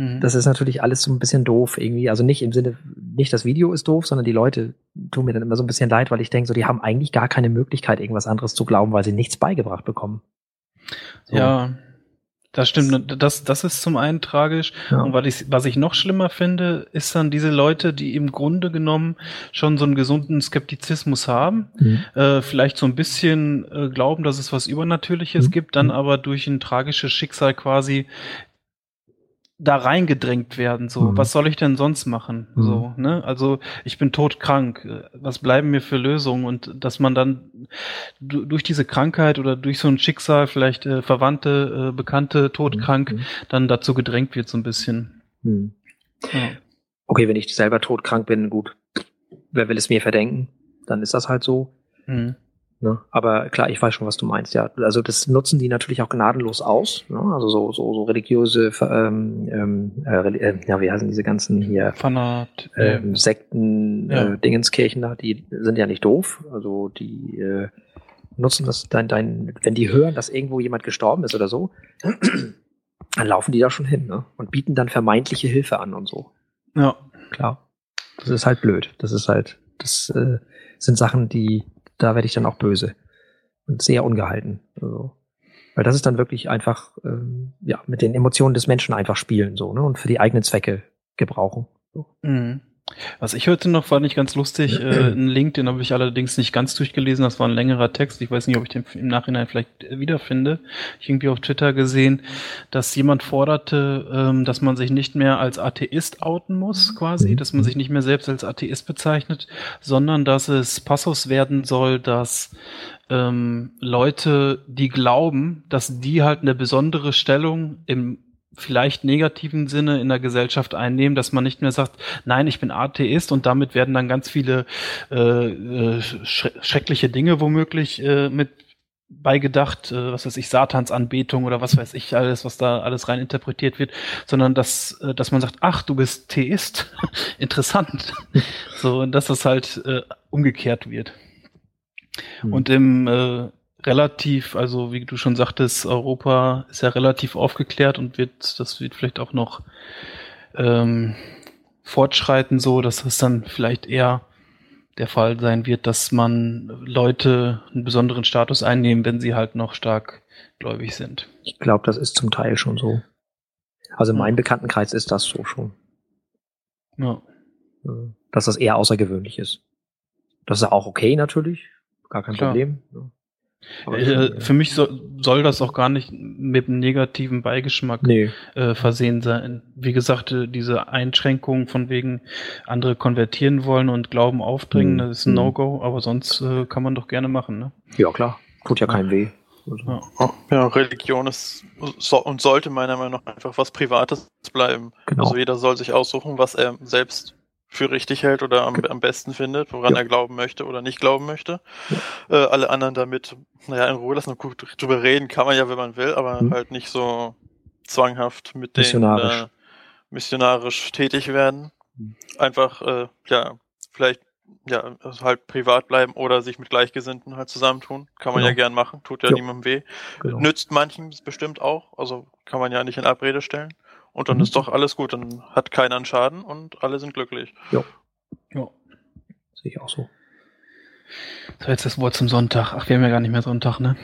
Mhm. das ist natürlich alles so ein bisschen doof irgendwie. Also nicht im Sinne, nicht das Video ist doof, sondern die Leute tun mir dann immer so ein bisschen leid, weil ich denke, so, die haben eigentlich gar keine Möglichkeit, irgendwas anderes zu glauben, weil sie nichts beigebracht bekommen. So. Ja, das stimmt. Das, das ist zum einen tragisch. Ja. Und was ich, was ich noch schlimmer finde, ist dann diese Leute, die im Grunde genommen schon so einen gesunden Skeptizismus haben, Mhm. äh, vielleicht so ein bisschen äh, glauben, dass es was Übernatürliches Mhm. gibt, dann Mhm. aber durch ein tragisches Schicksal quasi da reingedrängt werden. So, Mhm. was soll ich denn sonst machen? Mhm. So, ne? Also ich bin todkrank. Was bleiben mir für Lösungen? Und dass man dann du, durch diese Krankheit oder durch so ein Schicksal vielleicht äh, Verwandte, äh, Bekannte, todkrank, Mhm. dann dazu gedrängt wird so ein bisschen. Mhm. Ja. Okay, wenn ich selber todkrank bin, gut, wer will es mir verdenken? Dann ist das halt so. Ne? Aber klar, ich weiß schon, was du meinst. Ja, also das nutzen die natürlich auch gnadenlos aus. Ne? Also so, so, so religiöse, ähm, ähm, äh, äh, ja, wie heißen diese ganzen hier Fanat, ähm, Sekten, Ja. äh, Dingenskirchen da, die sind ja nicht doof. Also die äh, nutzen das dein, dein, wenn die hören, dass irgendwo jemand gestorben ist oder so, (clears throat) dann laufen die da schon hin, ne? Und bieten dann vermeintliche Hilfe an und so. ja. Klar. Das ist halt blöd. Das ist halt, das äh, sind Sachen, die, da werde ich dann auch böse. Und sehr ungehalten. Also, weil das ist dann wirklich einfach, ähm, ja, mit den Emotionen des Menschen einfach spielen, so, ne? Und für die eigenen Zwecke gebrauchen. So. Mhm. Was ich heute noch fand ich ganz lustig, (clears throat) äh, ein Link, den habe ich allerdings nicht ganz durchgelesen, das war ein längerer Text, ich weiß nicht, ob ich den im Nachhinein vielleicht wiederfinde. Ich irgendwie auf Twitter gesehen, dass jemand forderte, ähm, dass man sich nicht mehr als Atheist outen muss, quasi, Mhm. dass man sich nicht mehr selbst als Atheist bezeichnet, sondern dass es Passus werden soll, dass ähm, Leute, die glauben, dass die halt eine besondere Stellung im vielleicht negativen Sinne in der Gesellschaft einnehmen, dass man nicht mehr sagt, nein, ich bin Atheist und damit werden dann ganz viele äh, äh, schre schreckliche Dinge womöglich äh, mit beigedacht, äh, was weiß ich, Satansanbetung oder was weiß ich, alles, was da alles rein interpretiert wird, sondern dass, äh, dass man sagt, ach, du bist Theist, (laughs) interessant. so, und dass das halt äh, umgekehrt wird. Hm. Und im äh, relativ, also wie du schon sagtest, Europa ist ja relativ aufgeklärt und wird, das wird vielleicht auch noch ähm, fortschreiten, so dass es dann vielleicht eher der Fall sein wird, dass man Leute einen besonderen Status einnehmen, wenn sie halt noch stark gläubig sind. Ich glaube, das ist zum Teil schon so. Also in meinem Bekanntenkreis ist das so schon. Ja. Dass das eher außergewöhnlich ist. Das ist auch okay natürlich. Gar kein Klar. Problem. Äh, für mich so, soll das auch gar nicht mit einem negativen Beigeschmack nee. äh, versehen sein. Wie gesagt, äh, diese Einschränkungen von wegen andere konvertieren wollen und Glauben aufdringen, Hm, das ist ein hm. No-Go, aber sonst äh, kann man doch gerne machen, ne? Ja, klar. Tut ja keinem weh. Ja. Ja, Religion ist so, und sollte meiner Meinung nach einfach was Privates bleiben. Genau. Also jeder soll sich aussuchen, was er selbst für richtig hält oder am, am besten findet, woran Ja. er glauben möchte oder nicht glauben möchte. Äh, alle anderen damit, naja, in Ruhe lassen und gut drüber reden kann man ja, wenn man will, aber Mhm. halt nicht so zwanghaft mit denen Missionarisch. äh, missionarisch tätig werden. Mhm. Einfach, äh, ja, vielleicht ja, also halt privat bleiben oder sich mit Gleichgesinnten halt zusammentun. Kann man Genau. ja gern machen, tut ja Jo. niemandem weh. genau. Nützt manchen bestimmt auch, also kann man ja nicht in Abrede stellen. Und dann Mhm. ist doch alles gut, dann hat keiner einen Schaden und alle sind glücklich. Ja. Sehe ich auch so. So, jetzt das Wort zum Sonntag. Ach, wir haben ja gar nicht mehr Sonntag, ne?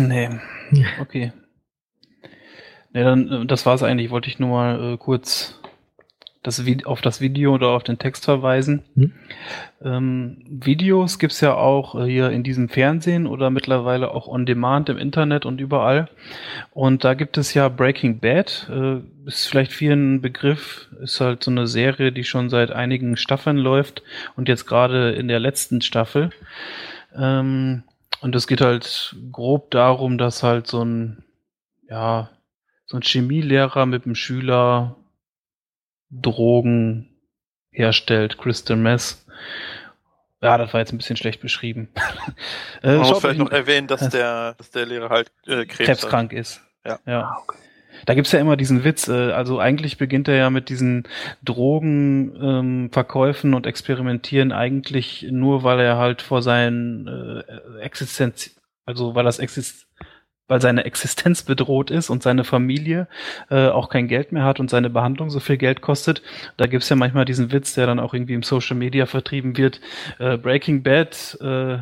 Nee. Ja. Okay. Nee, dann, äh, das war's eigentlich. Wollte ich nur mal äh, kurz das auf das Video oder auf den Text verweisen. Hm. Ähm, Videos gibt's ja auch äh, hier in diesem Fernsehen oder mittlerweile auch on demand im Internet und überall. Und da gibt es ja Breaking Bad, äh, ist vielleicht vielen ein Begriff, ist halt so eine Serie, die schon seit einigen Staffeln läuft und jetzt gerade in der letzten Staffel. Ähm, und es geht halt grob darum, dass halt so ein, ja, so ein Chemielehrer mit einem Schüler Drogen herstellt, Crystal Meth. Ja, das war jetzt ein bisschen schlecht beschrieben. (laughs) äh, Man muss vielleicht noch erwähnen, dass Das- der, dass der Lehrer halt äh, Krebs hat. krebskrank ist. Ja. ja. Ah, okay. Da gibt's ja immer diesen Witz, äh, also eigentlich beginnt er ja mit diesen Drogenverkäufen ähm, Verkäufen und Experimentieren eigentlich nur, weil er halt vor seinen äh, Existenz, also weil das Exist weil seine Existenz bedroht ist und seine Familie äh, auch kein Geld mehr hat und seine Behandlung so viel Geld kostet. Da gibt's ja manchmal diesen Witz, der dann auch irgendwie im Social Media vertrieben wird. Äh, Breaking Bad, äh, äh,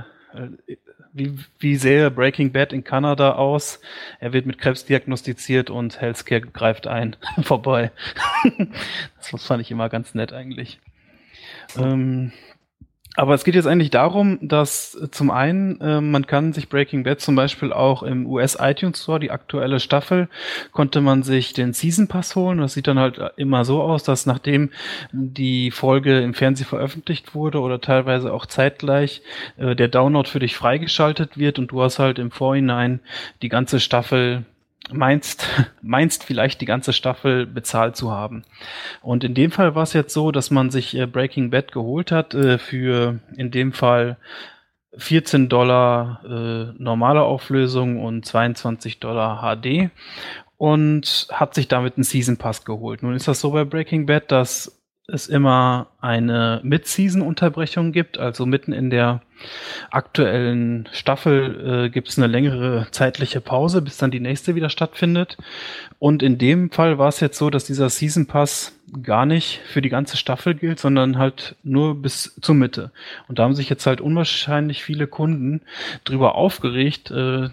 wie, wie sähe Breaking Bad in Kanada aus? Er wird mit Krebs diagnostiziert und Healthcare greift ein. (laughs) Vorbei. (laughs) das fand ich immer ganz nett eigentlich. Ähm, aber es geht jetzt eigentlich darum, dass äh, zum einen äh, man kann sich Breaking Bad zum Beispiel auch im US iTunes Store, die aktuelle Staffel, konnte man sich den Season Pass holen. Das sieht dann halt äh, immer so aus, dass nachdem die Folge im Fernsehen veröffentlicht wurde oder teilweise auch zeitgleich äh, der Download für dich freigeschaltet wird und du hast halt im Vorhinein die ganze Staffel meinst, (laughs) meinst vielleicht die ganze Staffel bezahlt zu haben. Und in dem Fall war es jetzt so, dass man sich äh, Breaking Bad geholt hat äh, für in dem Fall 14 Dollar äh, normale Auflösung und 22 Dollar HD und hat sich damit einen Season Pass geholt. Nun ist das so bei Breaking Bad, dass es immer eine Mid-Season-Unterbrechung gibt, also mitten in der aktuellen Staffel äh, gibt es eine längere zeitliche Pause, bis dann die nächste wieder stattfindet. Und in dem Fall war es jetzt so, dass dieser Season Pass gar nicht für die ganze Staffel gilt, sondern halt nur bis zur Mitte. Und da haben sich jetzt halt unwahrscheinlich viele Kunden drüber aufgeregt, äh,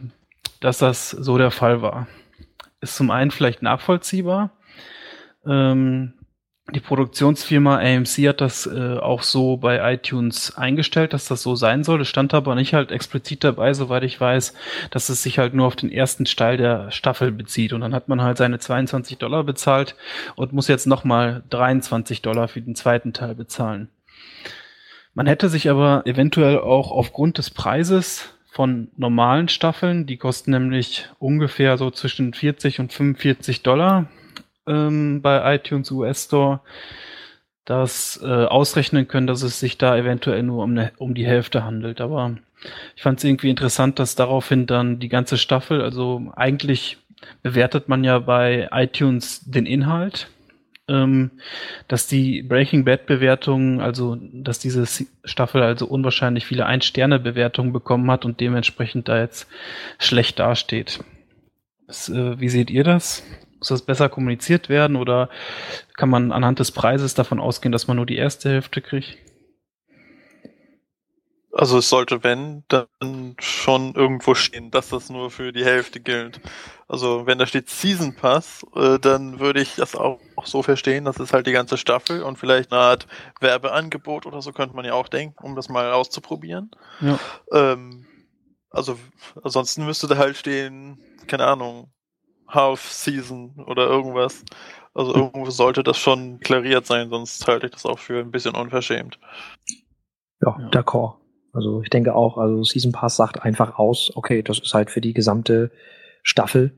dass das so der Fall war. Ist zum einen vielleicht nachvollziehbar. Ähm, die Produktionsfirma AMC hat das äh, auch so bei iTunes eingestellt, dass das so sein soll. Es stand aber nicht halt explizit dabei, soweit ich weiß, dass es sich halt nur auf den ersten Teil der Staffel bezieht. Und dann hat man halt seine 22 Dollar bezahlt und muss jetzt nochmal 23 Dollar für den zweiten Teil bezahlen. Man hätte sich aber eventuell auch aufgrund des Preises von normalen Staffeln, die kosten nämlich ungefähr so zwischen 40 und 45 Dollar, ähm, bei iTunes US Store das äh, ausrechnen können, dass es sich da eventuell nur um, ne, um die Hälfte handelt. Aber ich fand es irgendwie interessant, dass daraufhin dann die ganze Staffel, also eigentlich bewertet man ja bei iTunes den Inhalt, ähm, dass die Breaking Bad Bewertungen, also dass diese Staffel also unwahrscheinlich viele Ein-Sterne-Bewertungen bekommen hat und dementsprechend da jetzt schlecht dasteht. Das, äh, wie seht ihr das? Muss das besser kommuniziert werden oder kann man anhand des Preises davon ausgehen, dass man nur die erste Hälfte kriegt? Also es sollte, wenn, dann schon irgendwo stehen, dass das nur für die Hälfte gilt. Also wenn da steht Season Pass, äh, dann würde ich das auch, auch, so verstehen, das ist halt die ganze Staffel und vielleicht eine Art Werbeangebot oder so könnte man ja auch denken, um das mal auszuprobieren. Ja. Ähm, also ansonsten müsste da halt stehen, keine Ahnung, Half-Season oder irgendwas. Also irgendwo sollte das schon klariert sein, sonst halte ich das auch für ein bisschen unverschämt. Ja, ja. d'accord. Also ich denke auch, also Season Pass sagt einfach aus, okay, das ist halt für die gesamte Staffel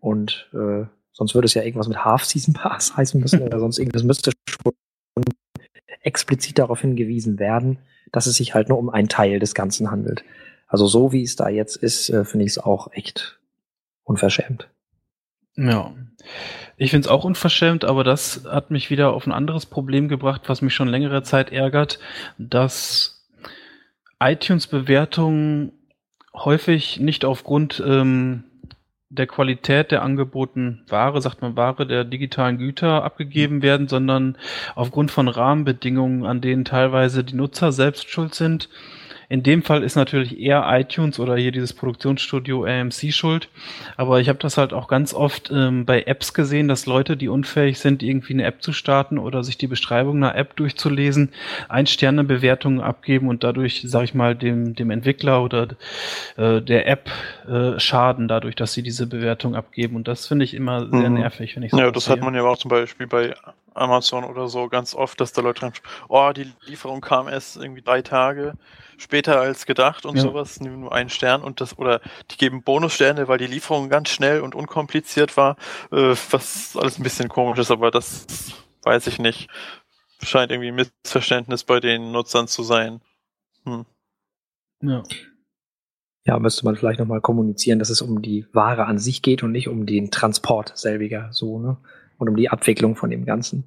und äh, sonst würde es ja irgendwas mit Half Season Pass (laughs) heißen müssen oder sonst irgendwas müsste schon explizit darauf hingewiesen werden, dass es sich halt nur um einen Teil des Ganzen handelt. Also so wie es da jetzt ist, äh, finde ich es auch echt unverschämt. Ja. Ich finde es auch unverschämt, aber das hat mich wieder auf ein anderes Problem gebracht, was mich schon längere Zeit ärgert, dass iTunes-Bewertungen häufig nicht aufgrund ähm, der Qualität der angebotenen Ware, sagt man Ware, der digitalen Güter abgegeben werden, sondern aufgrund von Rahmenbedingungen, an denen teilweise die Nutzer selbst schuld sind in dem Fall ist natürlich eher iTunes oder hier dieses Produktionsstudio AMC schuld. Aber ich habe das halt auch ganz oft ähm, bei Apps gesehen, dass Leute, die unfähig sind, irgendwie eine App zu starten oder sich die Beschreibung einer App durchzulesen, ein Sterne Bewertungen abgeben und dadurch, sage ich mal, dem, dem Entwickler oder äh, der App äh, schaden, dadurch, dass sie diese Bewertung abgeben. Und das finde ich immer sehr mhm. nervig, wenn ich so Ja, das sehe. hat man ja auch zum Beispiel bei Amazon oder so ganz oft, dass da Leute schreiben, oh, die Lieferung kam erst irgendwie drei Tage später als gedacht und ja. sowas, nur einen Stern und das, oder die geben Bonussterne, weil die Lieferung ganz schnell und unkompliziert war, äh, was alles ein bisschen komisch ist, aber das weiß ich nicht. Scheint irgendwie ein Missverständnis bei den Nutzern zu sein. Hm. Ja. Ja, müsste man vielleicht nochmal kommunizieren, dass es um die Ware an sich geht und nicht um den Transport selbiger, so, ne? Und um die Abwicklung von dem Ganzen,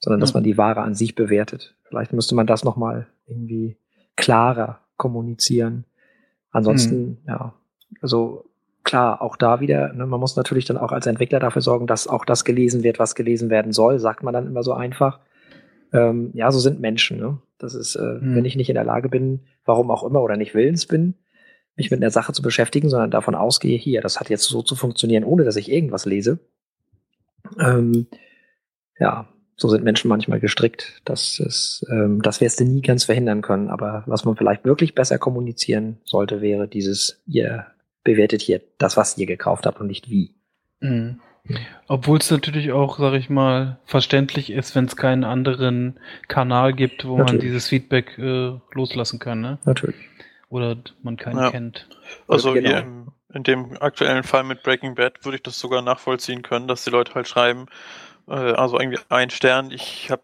sondern dass man die Ware an sich bewertet. Vielleicht müsste man das nochmal irgendwie klarer kommunizieren. Ansonsten, mhm. ja, also klar, auch da wieder, ne, man muss natürlich dann auch als Entwickler dafür sorgen, dass auch das gelesen wird, was gelesen werden soll, sagt man dann immer so einfach. Ähm, ja, so sind Menschen. Ne? Das ist, äh, mhm. wenn ich nicht in der Lage bin, warum auch immer, oder nicht willens bin, mich mit einer Sache zu beschäftigen, sondern davon ausgehe, hier, das hat jetzt so zu funktionieren, ohne dass ich irgendwas lese. Ähm, ja, so sind Menschen manchmal gestrickt, dass es, ähm, das wirst du nie ganz verhindern können. Aber was man vielleicht wirklich besser kommunizieren sollte, wäre dieses, ihr bewertet hier das, was ihr gekauft habt und nicht wie. Mhm. Obwohl es natürlich auch, sag ich mal, verständlich ist, wenn es keinen anderen Kanal gibt, wo natürlich. man dieses Feedback äh, loslassen kann, ne? Natürlich. Oder man keinen ja. kennt. Also genau. hier in dem aktuellen Fall mit Breaking Bad würde ich das sogar nachvollziehen können, dass die Leute halt schreiben, äh, also irgendwie ein Stern. Ich habe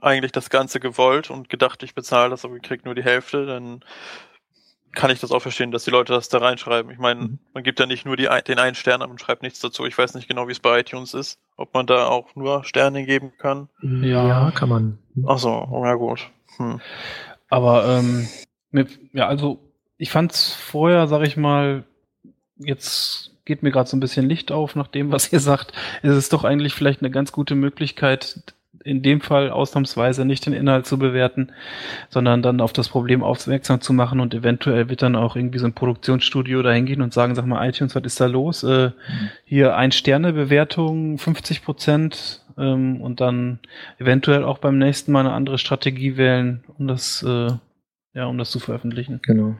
eigentlich das Ganze gewollt und gedacht, ich bezahle das, aber ich krieg nur die Hälfte. Dann kann ich das auch verstehen, dass die Leute das da reinschreiben. Ich meine, Mhm. man gibt ja nicht nur die, den einen Stern, aber man schreibt nichts dazu. Ich weiß nicht genau, wie es bei iTunes ist. Ob man da auch nur Sterne geben kann. Ja. kann man. Ach so, oh, ja gut. Hm. Aber ähm, ja, also ich fand's vorher, sag ich mal, jetzt geht mir gerade so ein bisschen Licht auf nach dem, was ihr sagt. Ist es doch eigentlich vielleicht eine ganz gute Möglichkeit, in dem Fall ausnahmsweise nicht den Inhalt zu bewerten, sondern dann auf das Problem aufmerksam zu machen und eventuell wird dann auch irgendwie so ein Produktionsstudio da hingehen und sagen, sag mal, iTunes, was ist da los? Äh, hier ein Sterne Bewertung, 50 Prozent ähm, und dann eventuell auch beim nächsten Mal eine andere Strategie wählen, um das äh, ja, um das zu veröffentlichen. Genau.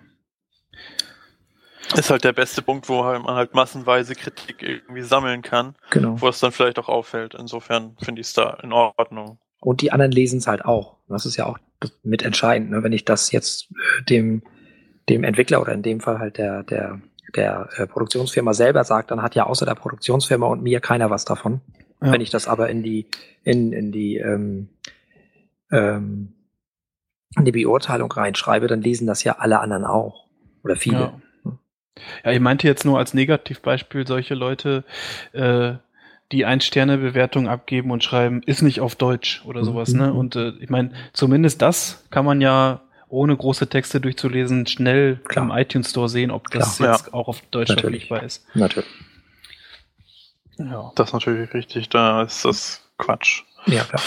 Ist halt der beste Punkt, wo halt man halt massenweise Kritik irgendwie sammeln kann, Genau. wo es dann vielleicht auch auffällt. Insofern finde ich es da in Ordnung. Und die anderen lesen es halt auch. Das ist ja auch mit entscheidend. Ne? Wenn ich das jetzt äh, dem, dem Entwickler oder in dem Fall halt der, der, der äh, Produktionsfirma selber sagt, dann hat ja außer der Produktionsfirma und mir keiner was davon. Ja. Wenn ich das aber in die, in, in die, ähm, ähm, in die Beurteilung reinschreibe, dann lesen das ja alle anderen auch. Oder viele. Ja. Ja, ich meinte jetzt nur als Negativbeispiel solche Leute, äh, die Ein-Sterne-Bewertung abgeben und schreiben, ist nicht auf Deutsch oder Mhm. sowas, ne? Und äh, ich meine, zumindest das kann man ja ohne große Texte durchzulesen schnell Klar. im iTunes Store sehen, ob das Klar. jetzt auch auf Deutsch verfügbar ist. Natürlich. Ja. Das ist natürlich richtig, da ist das Quatsch. Ja, klar.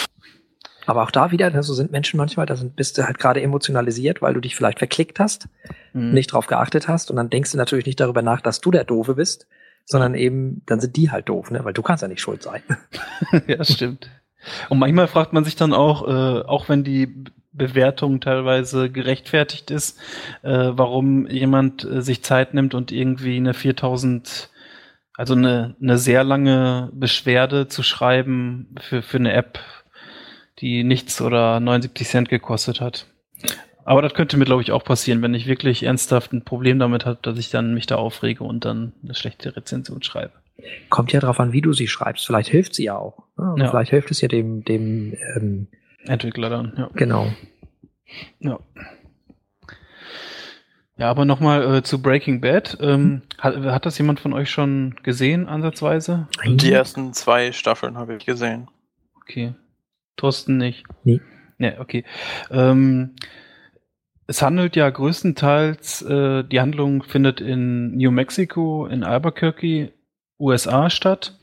Aber auch da wieder, ne, so sind Menschen manchmal, da sind, bist du halt gerade emotionalisiert, weil du dich vielleicht verklickt hast, Mhm. nicht drauf geachtet hast und dann denkst du natürlich nicht darüber nach, dass du der Doofe bist, sondern eben, dann sind die halt doof, ne? weil du kannst ja nicht schuld sein. (laughs) ja, stimmt. Und manchmal fragt man sich dann auch, äh, auch wenn die Bewertung teilweise gerechtfertigt ist, äh, warum jemand äh, sich Zeit nimmt und irgendwie eine 4000, also eine, eine sehr lange Beschwerde zu schreiben für, für eine App, die nichts oder 79 Cent gekostet hat. Aber das könnte mir, glaube ich, auch passieren, wenn ich wirklich ernsthaft ein Problem damit habe, dass ich dann mich da aufrege und dann eine schlechte Rezension schreibe. Kommt ja drauf an, wie du sie schreibst. Vielleicht hilft sie ja auch. Ne? Und Ja. Vielleicht hilft es ja dem, dem, ähm, Entwickler dann, ja. genau. Ja. Ja, aber nochmal äh, zu Breaking Bad. Ähm, hat, hat das jemand von euch schon gesehen, ansatzweise? Die ersten zwei Staffeln habe ich gesehen. Okay. Thorsten nicht? Nee. Nee, okay. Ähm, es handelt ja größtenteils, äh, die Handlung findet in New Mexico, in Albuquerque, USA statt.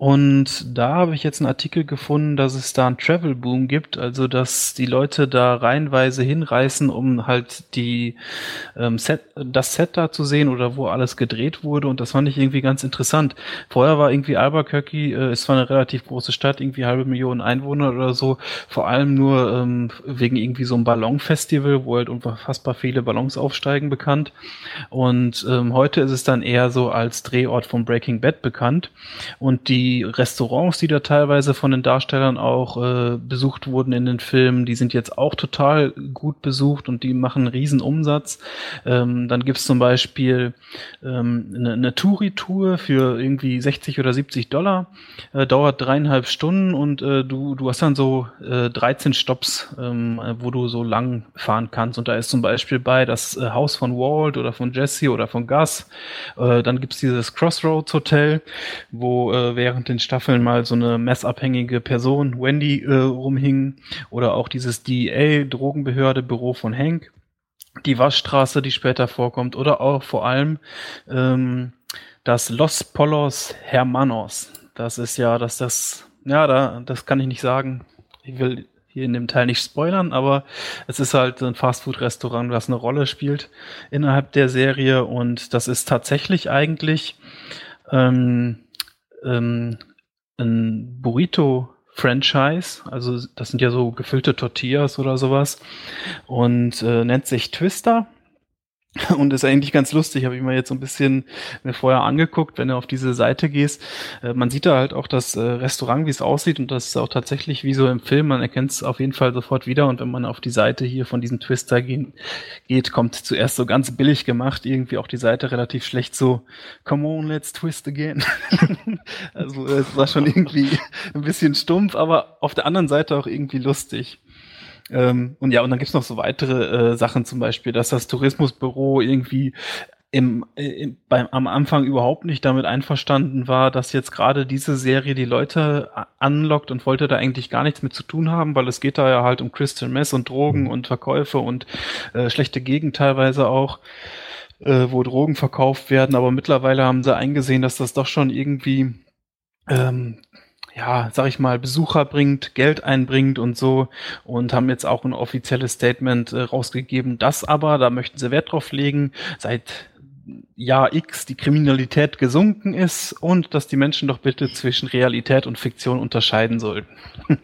Und da habe ich jetzt einen Artikel gefunden, dass es da einen Travel Boom gibt, also dass die Leute da reihenweise hinreißen, um halt die ähm, Set, das Set da zu sehen oder wo alles gedreht wurde. Und das fand ich irgendwie ganz interessant. Vorher war irgendwie Albuquerque, äh, ist zwar eine relativ große Stadt, irgendwie halbe Million Einwohner oder so, vor allem nur ähm, wegen irgendwie so einem Ballonfestival, wo halt unfassbar viele Ballons aufsteigen, bekannt. Und ähm, heute ist es dann eher so als Drehort von Breaking Bad bekannt. Und die Restaurants, die da teilweise von den Darstellern auch äh, besucht wurden in den Filmen, die sind jetzt auch total gut besucht und die machen einen riesen Umsatz. Ähm, dann gibt's zum Beispiel ähm, eine, eine Touri-Tour für irgendwie 60 oder 70 Dollar, äh, dauert dreieinhalb Stunden und äh, du, du hast dann so äh, 13 Stops, ähm, wo du so lang fahren kannst. Und da ist zum Beispiel bei das äh, Haus von Walt oder von Jesse oder von Gus. Äh, dann gibt's dieses Crossroads Hotel, wo äh, während den Staffeln mal so eine messabhängige Person, Wendy, äh, rumhing. Oder auch dieses DEA, Drogenbehörde, Büro von Hank. Die Waschstraße, die später vorkommt. Oder auch vor allem ähm, das Los Polos Hermanos. Das ist ja, dass das, ja, da, das kann ich nicht sagen. Ich will hier in dem Teil nicht spoilern, aber es ist halt ein Fastfood-Restaurant, was eine Rolle spielt innerhalb der Serie und das ist tatsächlich eigentlich ähm, ähm, ein Burrito-Franchise, also das sind ja so gefüllte Tortillas oder sowas und äh, nennt sich Twister und ist eigentlich ganz lustig, habe ich mir jetzt so ein bisschen mir vorher angeguckt, wenn du auf diese Seite gehst. Äh, man sieht da halt auch das äh, Restaurant, wie es aussieht und das ist auch tatsächlich wie so im Film. Man erkennt es auf jeden Fall sofort wieder und wenn man auf die Seite hier von diesem Twister gehen, geht, kommt zuerst so ganz billig gemacht, irgendwie auch die Seite relativ schlecht so, come on, let's twist again. (laughs) also es war schon irgendwie (laughs) ein bisschen stumpf, aber auf der anderen Seite auch irgendwie lustig. Ähm, und ja, und dann gibt's noch so weitere äh, Sachen, zum Beispiel, dass das Tourismusbüro irgendwie im, äh, im, beim, am Anfang überhaupt nicht damit einverstanden war, dass jetzt gerade diese Serie die Leute anlockt und wollte da eigentlich gar nichts mit zu tun haben, weil es geht da ja halt um Crystal Mess und Drogen und Verkäufe und äh, schlechte Gegend teilweise auch, äh, wo Drogen verkauft werden. Aber mittlerweile haben sie eingesehen, dass das doch schon irgendwie ähm, ja, sag ich mal, Besucher bringt, Geld einbringt und so und haben jetzt auch ein offizielles Statement äh, rausgegeben, das aber, da möchten sie Wert drauf legen, seit Jahr X die Kriminalität gesunken ist und dass die Menschen doch bitte zwischen Realität und Fiktion unterscheiden sollten. (laughs)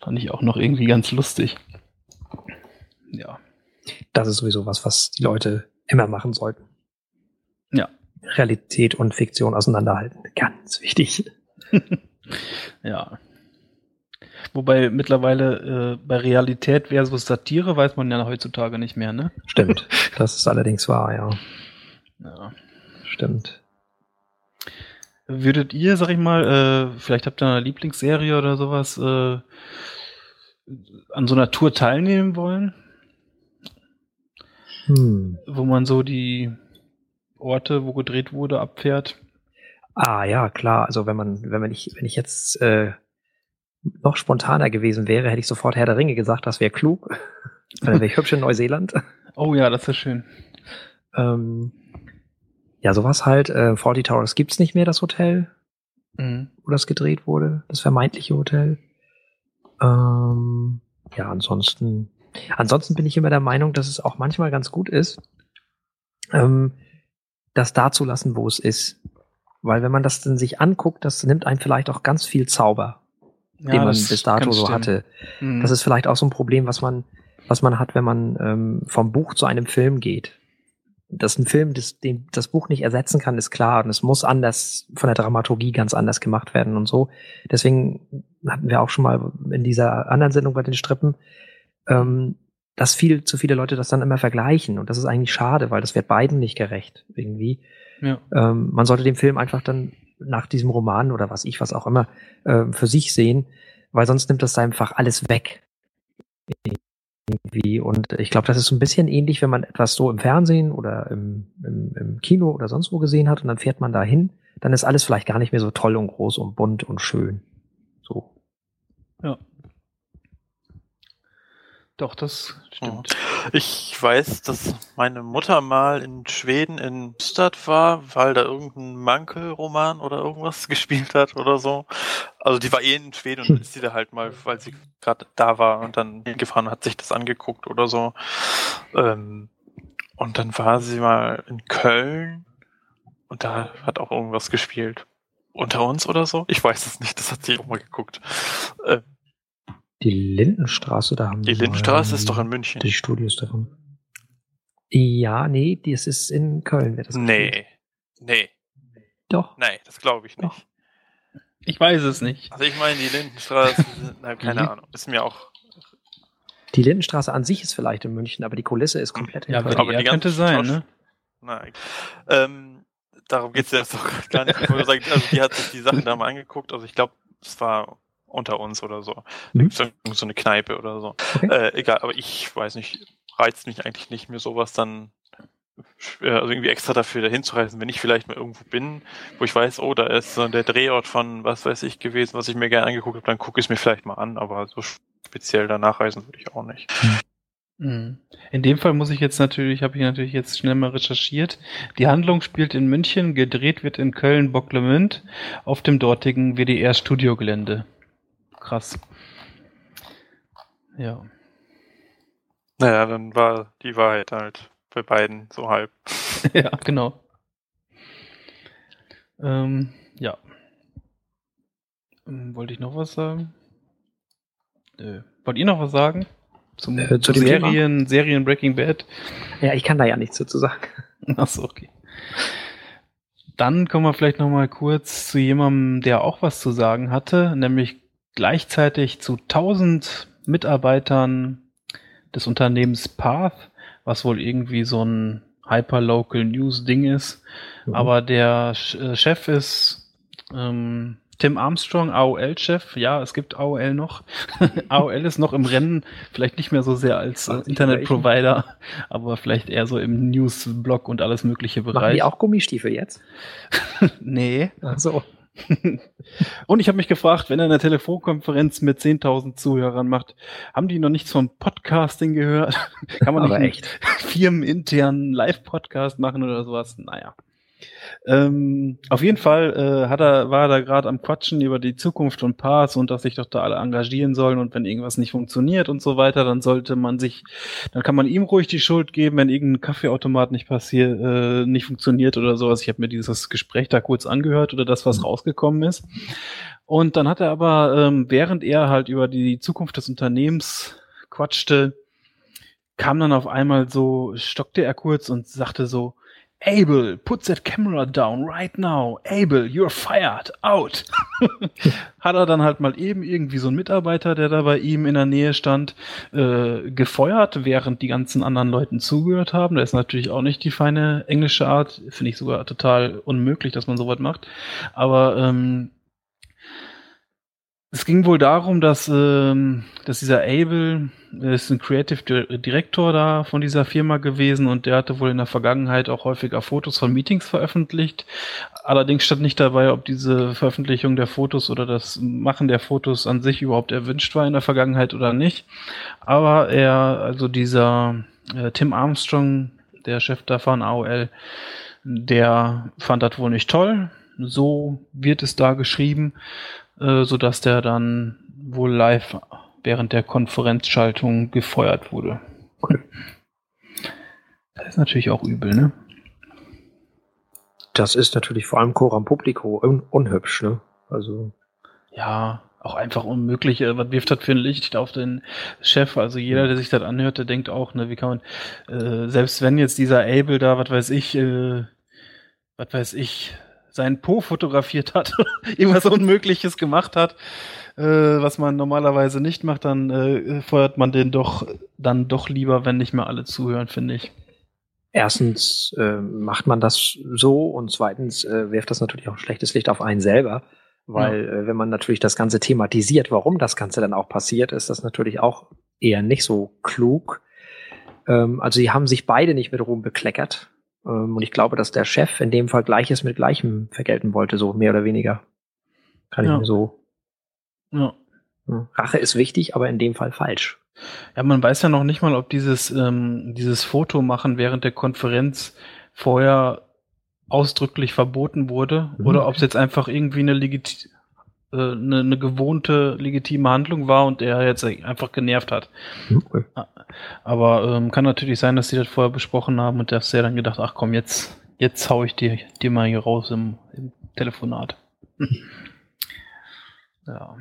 Fand ich auch noch irgendwie ganz lustig. Ja. Das ist sowieso was, was die Leute immer machen sollten. Ja. Realität und Fiktion auseinanderhalten. Ganz wichtig. (laughs) ja. Wobei mittlerweile äh, bei Realität versus Satire weiß man ja heutzutage nicht mehr, ne? Stimmt. Das ist allerdings wahr, ja. Ja. Stimmt. Würdet ihr, sag ich mal, äh, vielleicht habt ihr eine Lieblingsserie oder sowas, äh, an so einer Tour teilnehmen wollen? Hm. Wo man so die Orte, wo gedreht wurde, abfährt? Ah ja, klar. Also wenn man, wenn man nicht, wenn ich jetzt äh, noch spontaner gewesen wäre, hätte ich sofort Herr der Ringe gesagt, das wäre klug. (laughs) Dann wäre ich hübsch in Neuseeland. (laughs) Oh ja, das ist schön. Ähm, ja, sowas halt. Äh, Forty Towers gibt's nicht mehr, das Hotel, mhm. wo das gedreht wurde, das vermeintliche Hotel. Ähm, ja, ansonsten, ansonsten bin ich immer der Meinung, dass es auch manchmal ganz gut ist, ähm, das da zu lassen, wo es ist. Weil wenn man das dann sich anguckt, das nimmt einem vielleicht auch ganz viel Zauber, ja, den man bis dato so hatte. Mhm. Das ist vielleicht auch so ein Problem, was man, was man hat, wenn man ähm, vom Buch zu einem Film geht. Dass ein Film das, den, das Buch nicht ersetzen kann, ist klar. Und es muss anders, von der Dramaturgie ganz anders gemacht werden und so. Deswegen hatten wir auch schon mal in dieser anderen Sendung bei den Strippen, ähm, dass viel zu viele Leute das dann immer vergleichen. Und das ist eigentlich schade, weil das wird beiden nicht gerecht irgendwie. Ja. Ähm, man sollte den Film einfach dann nach diesem Roman oder was ich, was auch immer, äh, für sich sehen, weil sonst nimmt das einfach alles weg. Irgendwie. Und ich glaube, das ist so ein bisschen ähnlich, wenn man etwas so im Fernsehen oder im, im, im Kino oder sonst wo gesehen hat und dann fährt man da hin, dann ist alles vielleicht gar nicht mehr so toll und groß und bunt und schön. So. Ja. Doch, das stimmt. Ich weiß, dass meine Mutter mal in Schweden in Stadt war, weil da irgendein Mankelroman oder irgendwas (laughs) gespielt hat oder so. Also die war eh in Schweden und hm. ist sie da halt mal, weil sie gerade da war und dann hingefahren und hat sich das angeguckt oder so. Ähm, und dann war sie mal in Köln und da hat auch irgendwas gespielt. Unter uns oder so? Ich weiß es nicht, das hat sie auch mal geguckt. Die Lindenstraße, da haben Die Lindenstraße ist doch in München. Die Studios davon. Ja, nee, das ist in Köln. Wird das nee, nee. Doch. Nein, das glaube ich nicht. Doch. Ich weiß es nicht. Also ich meine, die Lindenstraße, na, keine (laughs) Ahnung, ist mir auch. Die Lindenstraße an sich ist vielleicht in München, aber die Kulisse ist komplett ja, in Köln. Aber die könnte sein, ne? Nein. Ähm, darum geht es jetzt doch (laughs) gar nicht. Ich sagen, also die hat sich die Sachen da mal angeguckt. Also ich glaube, es war unter uns oder so. Mhm. So, so eine Kneipe oder so. Okay. Äh, egal, aber ich weiß nicht, reizt mich eigentlich nicht mehr sowas dann äh, also irgendwie extra dafür dahin zu reisen, wenn ich vielleicht mal irgendwo bin, wo ich weiß, oh, da ist so der Drehort von was weiß ich gewesen, was ich mir gerne angeguckt habe, dann gucke ich es mir vielleicht mal an, aber so speziell danach reisen würde ich auch nicht. Mhm. In dem Fall muss ich jetzt natürlich, habe ich natürlich jetzt schnell mal recherchiert. Die Handlung spielt in München, gedreht wird in Köln Bocklemünd auf dem dortigen WDR Studiogelände krass. Ja. Naja, dann war die Wahrheit halt bei beiden so halb. (laughs) ja, genau. Ähm, ja. Ähm, wollte ich noch was sagen? Äh, wollt ihr noch was sagen? Zum, äh, zu Serien, Thema? Serien Breaking Bad? Ja, ich kann da ja nichts dazu sagen. (laughs) Achso, okay. Dann kommen wir vielleicht noch mal kurz zu jemandem, der auch was zu sagen hatte, nämlich gleichzeitig zu 1000 Mitarbeitern des Unternehmens Path, was wohl irgendwie so ein Hyperlocal News Ding ist. Mhm. Aber der äh, Chef ist ähm, Tim Armstrong, AOL-Chef. Ja, es gibt AOL noch. (laughs) AOL ist noch im Rennen, vielleicht nicht mehr so sehr als äh, Internetprovider, (laughs) aber vielleicht eher so im News-Blog und alles mögliche Bereich. Machen die auch Gummistiefel jetzt? (laughs) nee. Ach so. (laughs) und ich habe mich gefragt, wenn er eine Telefonkonferenz mit 10.000 Zuhörern macht, haben die noch nichts von Podcasting gehört? (laughs) Kann man Aber nicht echt (laughs) firmeninternen Live-Podcast machen oder sowas? Naja. Ähm, auf jeden Fall äh, hat er, war er da gerade am Quatschen über die Zukunft von Pass und dass sich doch da alle engagieren sollen und wenn irgendwas nicht funktioniert und so weiter, dann sollte man sich, dann kann man ihm ruhig die Schuld geben, wenn irgendein Kaffeeautomat nicht passiert, äh, nicht funktioniert oder sowas. Ich habe mir dieses Gespräch da kurz angehört oder das, was rausgekommen ist. Und dann hat er aber, ähm, während er halt über die Zukunft des Unternehmens quatschte, kam dann auf einmal so, stockte er kurz und sagte so, Abel, put that camera down right now. Abel, you're fired. Out. (laughs) Hat er dann halt mal eben irgendwie so einen Mitarbeiter, der da bei ihm in der Nähe stand, äh, gefeuert, während die ganzen anderen Leuten zugehört haben. Das ist natürlich auch nicht die feine englische Art. Finde ich sogar total unmöglich, dass man sowas macht. Aber ähm, es ging wohl darum, dass, ähm, dass dieser Abel ist ein Creative Director da von dieser Firma gewesen und der hatte wohl in der Vergangenheit auch häufiger Fotos von Meetings veröffentlicht. Allerdings stand nicht dabei, ob diese Veröffentlichung der Fotos oder das Machen der Fotos an sich überhaupt erwünscht war in der Vergangenheit oder nicht. Aber er, also dieser äh, Tim Armstrong, der Chef da von AOL, der fand das wohl nicht toll. So wird es da geschrieben äh, so dass der dann wohl live während der Konferenzschaltung gefeuert wurde. Das ist natürlich auch übel, ne? Das ist natürlich vor allem Coram Publico un unhübsch, ne? Also. Ja, auch einfach unmöglich. Äh, was wirft das für ein Licht auf den Chef? Also jeder, der sich das anhört, der denkt auch, ne, wie kann man, äh, selbst wenn jetzt dieser Abel da, was weiß ich, äh, was weiß ich, seinen Po fotografiert hat, (laughs) irgendwas Unmögliches gemacht hat, äh, was man normalerweise nicht macht, dann äh, feuert man den doch dann doch lieber, wenn nicht mehr alle zuhören, finde ich. Erstens äh, macht man das so und zweitens äh, wirft das natürlich auch ein schlechtes Licht auf einen selber, weil ja. äh, wenn man natürlich das Ganze thematisiert, warum das Ganze dann auch passiert, ist das natürlich auch eher nicht so klug. Ähm, also sie haben sich beide nicht mit Ruhm bekleckert. Ähm, und ich glaube, dass der Chef in dem Fall Gleiches mit Gleichem vergelten wollte, so mehr oder weniger. Kann ja. ich mir so. Ja. Rache ist wichtig, aber in dem Fall falsch. Ja, man weiß ja noch nicht mal, ob dieses, ähm, dieses Foto machen während der Konferenz vorher ausdrücklich verboten wurde mhm. oder ob es jetzt einfach irgendwie eine legit äh, eine, eine gewohnte legitime Handlung war und er jetzt einfach genervt hat. Okay. Aber ähm, kann natürlich sein, dass sie das vorher besprochen haben und dass er dann gedacht, ach komm, jetzt, jetzt hau ich dir, dir mal hier raus im, im Telefonat. (laughs) ja.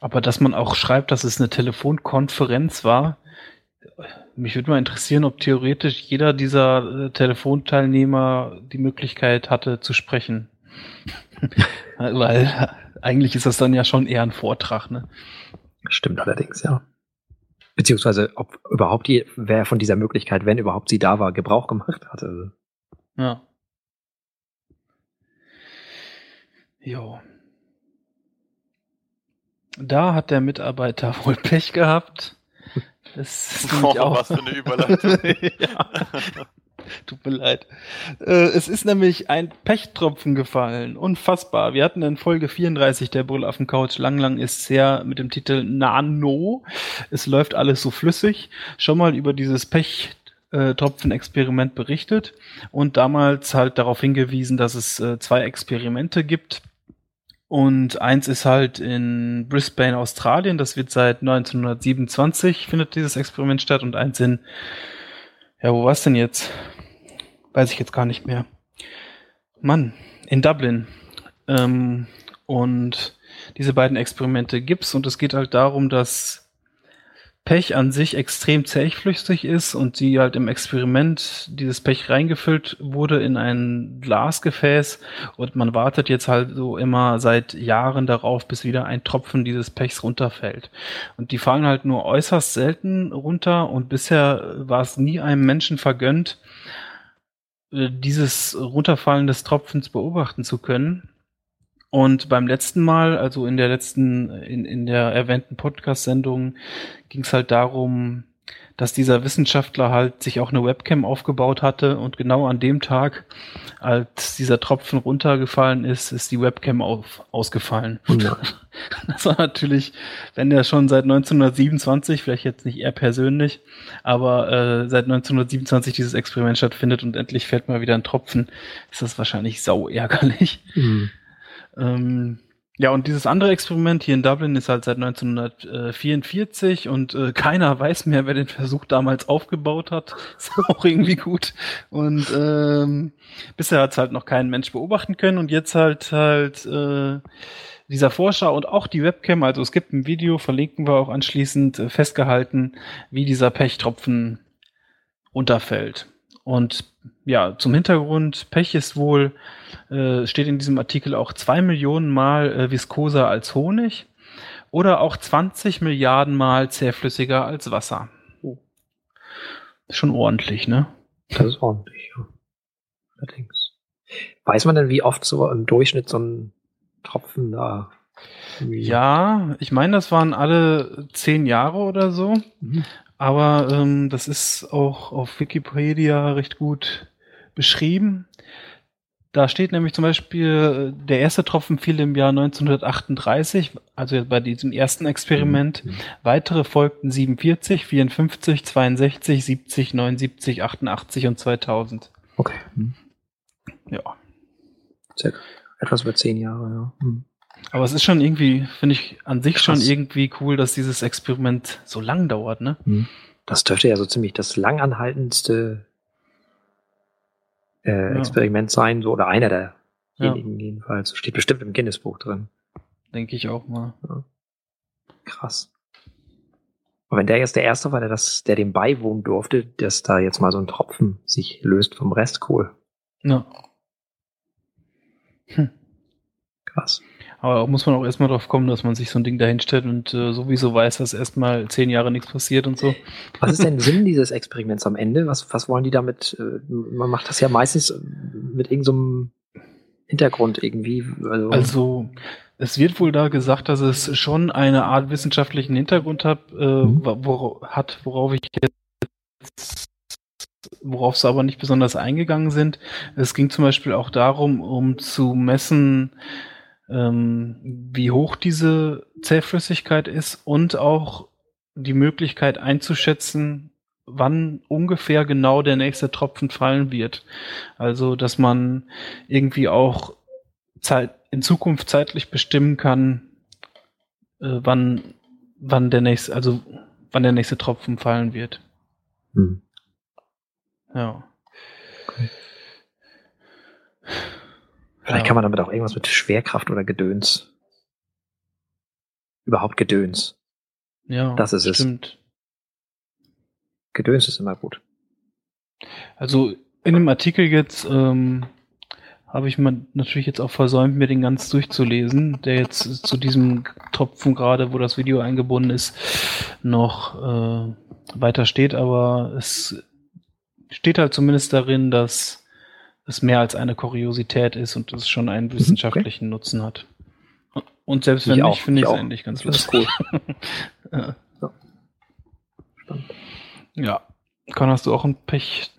Aber dass man auch schreibt, dass es eine Telefonkonferenz war, mich würde mal interessieren, ob theoretisch jeder dieser äh, Telefonteilnehmer die Möglichkeit hatte zu sprechen. (laughs) Weil eigentlich ist das dann ja schon eher ein Vortrag, ne? Stimmt allerdings, ja. Beziehungsweise, ob überhaupt die, wer von dieser Möglichkeit, wenn überhaupt sie da war, Gebrauch gemacht hatte. Ja. Jo. Da hat der Mitarbeiter (laughs) wohl Pech gehabt. Das ist (laughs) oh, auch was für eine Überleitung. (laughs) ja. Tut mir leid. Äh, es ist nämlich ein Pechtropfen gefallen. Unfassbar. Wir hatten in Folge 34 der Brüll auf dem Couch lang lang ist sehr mit dem Titel Nano. Es läuft alles so flüssig. Schon mal über dieses Pechtropfen-Experiment berichtet und damals halt darauf hingewiesen, dass es äh, zwei Experimente gibt. Und eins ist halt in Brisbane, Australien. Das wird seit 1927 findet dieses Experiment statt und eins in ja, wo war's denn jetzt? Weiß ich jetzt gar nicht mehr. Mann, in Dublin. Ähm, und diese beiden Experimente gibt's und es geht halt darum, dass Pech an sich extrem zähflüssig ist und sie halt im Experiment dieses Pech reingefüllt wurde in ein Glasgefäß und man wartet jetzt halt so immer seit Jahren darauf, bis wieder ein Tropfen dieses Pechs runterfällt. Und die fallen halt nur äußerst selten runter und bisher war es nie einem Menschen vergönnt, äh, dieses Runterfallen des Tropfens beobachten zu können. Und beim letzten Mal, also in der letzten, in, in der erwähnten Podcast-Sendung, ging es halt darum, dass dieser Wissenschaftler halt sich auch eine Webcam aufgebaut hatte und genau an dem Tag, als dieser Tropfen runtergefallen ist, ist die Webcam auf, ausgefallen. Ja. (laughs) Das war natürlich, wenn der schon seit 1927, vielleicht jetzt nicht er persönlich, aber äh, seit 1927 dieses Experiment stattfindet und endlich fällt mal wieder ein Tropfen, ist das wahrscheinlich sau ärgerlich. Mhm. Ähm, ja, und dieses andere Experiment hier in Dublin ist halt seit 1944 und äh, keiner weiß mehr, wer den Versuch damals aufgebaut hat. (laughs) Ist auch irgendwie gut. Und ähm, bisher hat es halt noch kein Mensch beobachten können und jetzt halt halt äh, dieser Forscher und auch die Webcam, also es gibt ein Video, verlinken wir auch anschließend, äh, festgehalten, wie dieser Pechtropfen unterfällt. Und ja, zum Hintergrund, Pech ist wohl, äh, steht in diesem Artikel auch zwei Millionen Mal äh, viskoser als Honig oder auch 20 Milliarden Mal zähflüssiger als Wasser. Oh. Schon ordentlich, ne? Das ist ordentlich, ja. Allerdings. Weiß man denn, wie oft so im Durchschnitt so ein Tropfen da Ja, ich meine, das waren alle zehn Jahre oder so. Mhm. Aber ähm, das ist auch auf Wikipedia recht gut beschrieben. Da steht nämlich zum Beispiel, äh, der erste Tropfen fiel im Jahr 1938, also bei diesem ersten Experiment. Mhm. Weitere folgten 47, 54, 62, 70, 79, 88 und 2000. Okay. Mhm. Ja. Circa. Etwas über zehn Jahre, ja. Mhm. Aber es ist schon irgendwie, finde ich, an sich schon Krass. irgendwie cool, dass dieses Experiment so lang dauert, ne? Mhm. Das dürfte ja so ziemlich das langanhaltendste äh, Ja. Experiment sein, so oder einer Ja. derjenigen jedenfalls. Steht bestimmt im Guinness-Buch drin. Denke ich auch mal. Krass. Und wenn der jetzt der Erste war, der das, der dem beiwohnen durfte, dass da jetzt mal so ein Tropfen sich löst vom Rest, cool. Ja. Krass. Aber muss man auch erstmal drauf kommen, dass man sich so ein Ding dahinstellt und äh, sowieso weiß, dass erstmal zehn Jahre nichts passiert und so. Was ist denn (laughs) Sinn dieses Experiments am Ende? Was, was wollen die damit? Äh, man macht das ja meistens mit irgendeinem Hintergrund irgendwie. Also, Also es wird wohl da gesagt, dass es schon eine Art wissenschaftlichen Hintergrund hat, äh, Mhm. wo- wora- hat worauf ich jetzt worauf sie aber nicht besonders eingegangen sind. Es ging zum Beispiel auch darum, um zu messen, ähm, wie hoch diese Zähflüssigkeit ist und auch die Möglichkeit einzuschätzen, wann ungefähr genau der nächste Tropfen fallen wird. Also, dass man irgendwie auch Zeit, in Zukunft zeitlich bestimmen kann, äh, wann, wann der nächste, also wann der nächste Tropfen fallen wird. hm. Ja. Vielleicht Ja. kann man damit auch irgendwas mit Schwerkraft oder Gedöns. Überhaupt Gedöns. Ja, Das ist es. stimmt. Gedöns ist immer gut. Also in dem Artikel jetzt ähm, habe ich mal natürlich jetzt auch versäumt, mir den ganz durchzulesen, der jetzt zu diesem Tropfen gerade, wo das Video eingebunden ist, noch äh, weiter steht, aber es steht halt zumindest darin, dass es mehr als eine Kuriosität ist und es schon einen wissenschaftlichen Nutzen hat. Und selbst wenn Ich auch, nicht, finde ich ich es eigentlich ganz lustig. (laughs) ja. Spannend. ja. Con, hast du auch ein Pech?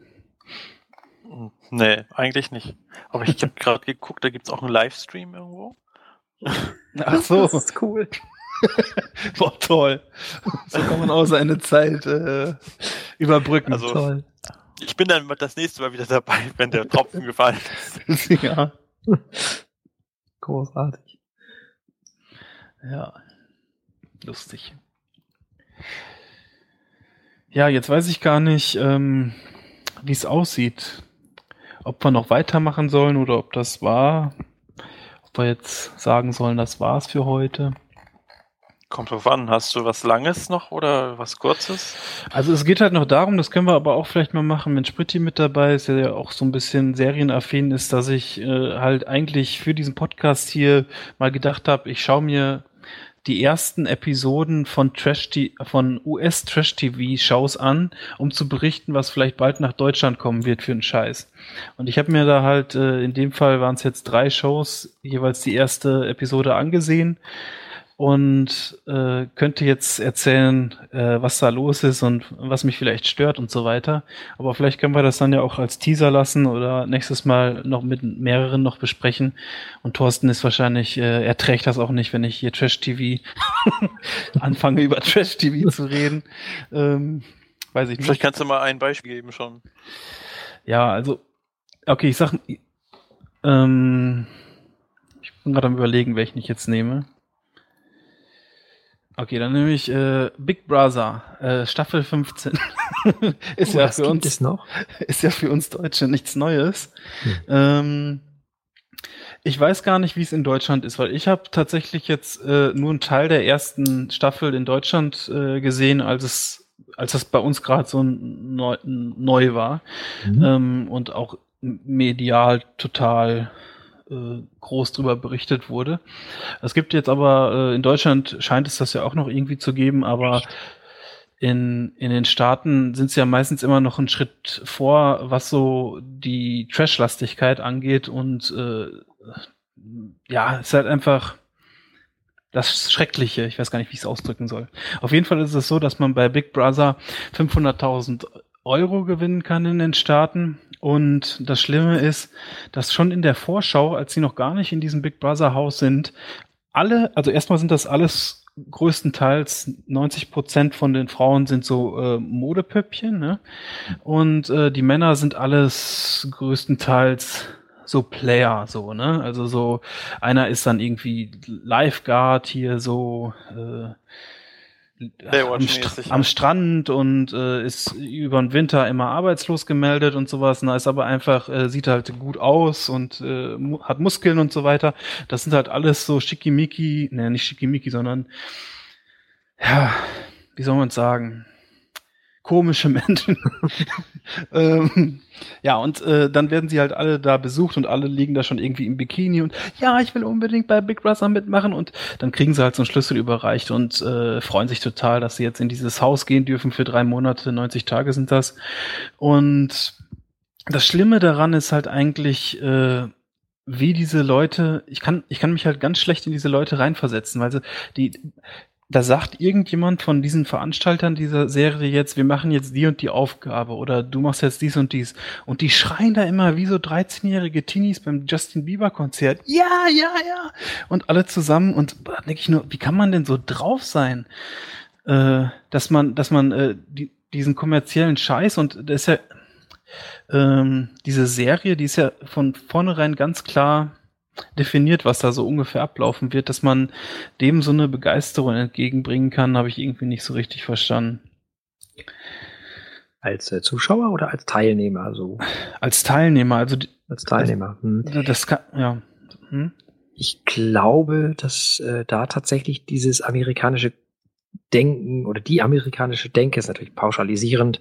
Nee, eigentlich nicht. Aber ich habe gerade geguckt, da gibt's auch einen Livestream irgendwo. (laughs) Ach so. Das ist cool. (laughs) Boah, toll. So kann man auch seine Zeit äh, überbrücken. Also- toll. Ich bin dann das nächste Mal wieder dabei, wenn der Tropfen gefallen ist. (laughs) ja. Großartig. Ja. Lustig. Ja, jetzt weiß ich gar nicht, ähm, wie es aussieht. Ob wir noch weitermachen sollen oder ob das war. Ob wir jetzt sagen sollen, das war's für heute. Kommt drauf an, hast du was Langes noch oder was Kurzes? Also es geht halt noch darum, das können wir aber auch vielleicht mal machen, wenn Spritti mit dabei ist, der ja auch so ein bisschen serienaffin ist, dass ich äh, halt eigentlich für diesen Podcast hier mal gedacht habe, ich schaue mir die ersten Episoden von Trash von US Trash TV Shows an, um zu berichten, was vielleicht bald nach Deutschland kommen wird für einen Scheiß. Und ich habe mir da halt äh, in dem Fall waren es jetzt drei Shows jeweils die erste Episode angesehen und äh, könnte jetzt erzählen, äh, was da los ist und was mich vielleicht stört und so weiter. Aber vielleicht können wir das dann ja auch als Teaser lassen oder nächstes Mal noch mit mehreren noch besprechen. Und Thorsten ist wahrscheinlich, äh, er trägt das auch nicht, wenn ich hier Trash TV (laughs) anfange über Trash TV zu reden. Ähm, weiß ich nicht. Vielleicht kannst du mal ein Beispiel geben schon. Ja, also, okay, ich sag, ähm, ich bin gerade am überlegen, welchen ich jetzt nehme. Okay, dann nehme ich äh, Big Brother, äh, Staffel 15. (laughs) ist oh, ja für uns noch? (laughs) ist ja für uns Deutsche nichts Neues. Hm. Ähm, ich weiß gar nicht, wie es in Deutschland ist, weil ich habe tatsächlich jetzt äh, nur einen Teil der ersten Staffel in Deutschland äh, gesehen, als es als das bei uns gerade so neu, neu war mhm. ähm, und auch medial total groß drüber berichtet wurde. Es gibt jetzt aber, äh, in Deutschland scheint es das ja auch noch irgendwie zu geben, aber in, in den Staaten sind sie ja meistens immer noch einen Schritt vor, was so die Trash-Lastigkeit angeht und äh, ja, es ist halt einfach das Schreckliche. Ich weiß gar nicht, wie ich es ausdrücken soll. Auf jeden Fall ist es so, dass man bei Big Brother 500.000 Euro gewinnen kann in den Staaten. Und das Schlimme ist, dass schon in der Vorschau, als sie noch gar nicht in diesem Big Brother Haus sind, alle, also erstmal sind das alles größtenteils 90 Prozent von den Frauen sind so äh, Modepöppchen, ne? Und äh, die Männer sind alles größtenteils so Player, so, ne? Also so, einer ist dann irgendwie Lifeguard hier so, äh, am, St am, Strand und äh, ist über den Winter immer arbeitslos gemeldet und sowas. Na, ist aber einfach, äh, sieht halt gut aus und äh, mu hat Muskeln und so weiter. Das sind halt alles so schickimicki, ne, nicht schickimicki, sondern ja, wie soll man sagen? Komische (laughs) Menschen. ähm, ja, und äh, dann werden sie halt alle da besucht und alle liegen da schon irgendwie im Bikini und ja, ich will unbedingt bei Big Brother mitmachen und dann kriegen sie halt so einen Schlüssel überreicht und äh, freuen sich total, dass sie jetzt in dieses Haus gehen dürfen für drei Monate, 90 Tage sind das. Und das Schlimme daran ist halt eigentlich, äh, wie diese Leute, ich kann, ich kann mich halt ganz schlecht in diese Leute reinversetzen, weil sie, die, da sagt irgendjemand von diesen Veranstaltern dieser Serie jetzt, wir machen jetzt die und die Aufgabe oder du machst jetzt dies und dies. Und die schreien da immer wie so 13-jährige Teenies beim Justin Bieber Konzert. Ja, ja, ja. Und alle zusammen und da denke ich nur, wie kann man denn so drauf sein? Äh, dass man, dass man äh, die, diesen kommerziellen Scheiß und das ist ja ähm, diese Serie, die ist ja von vornherein ganz klar definiert, was da so ungefähr ablaufen wird, dass man dem so eine Begeisterung entgegenbringen kann, habe ich irgendwie nicht so richtig verstanden. Als äh, Zuschauer oder als Teilnehmer? Also als Teilnehmer, also als Teilnehmer. Hm. Das kann, ja. Hm? Ich glaube, dass äh, da tatsächlich dieses amerikanische Denken oder die amerikanische Denke ist natürlich pauschalisierend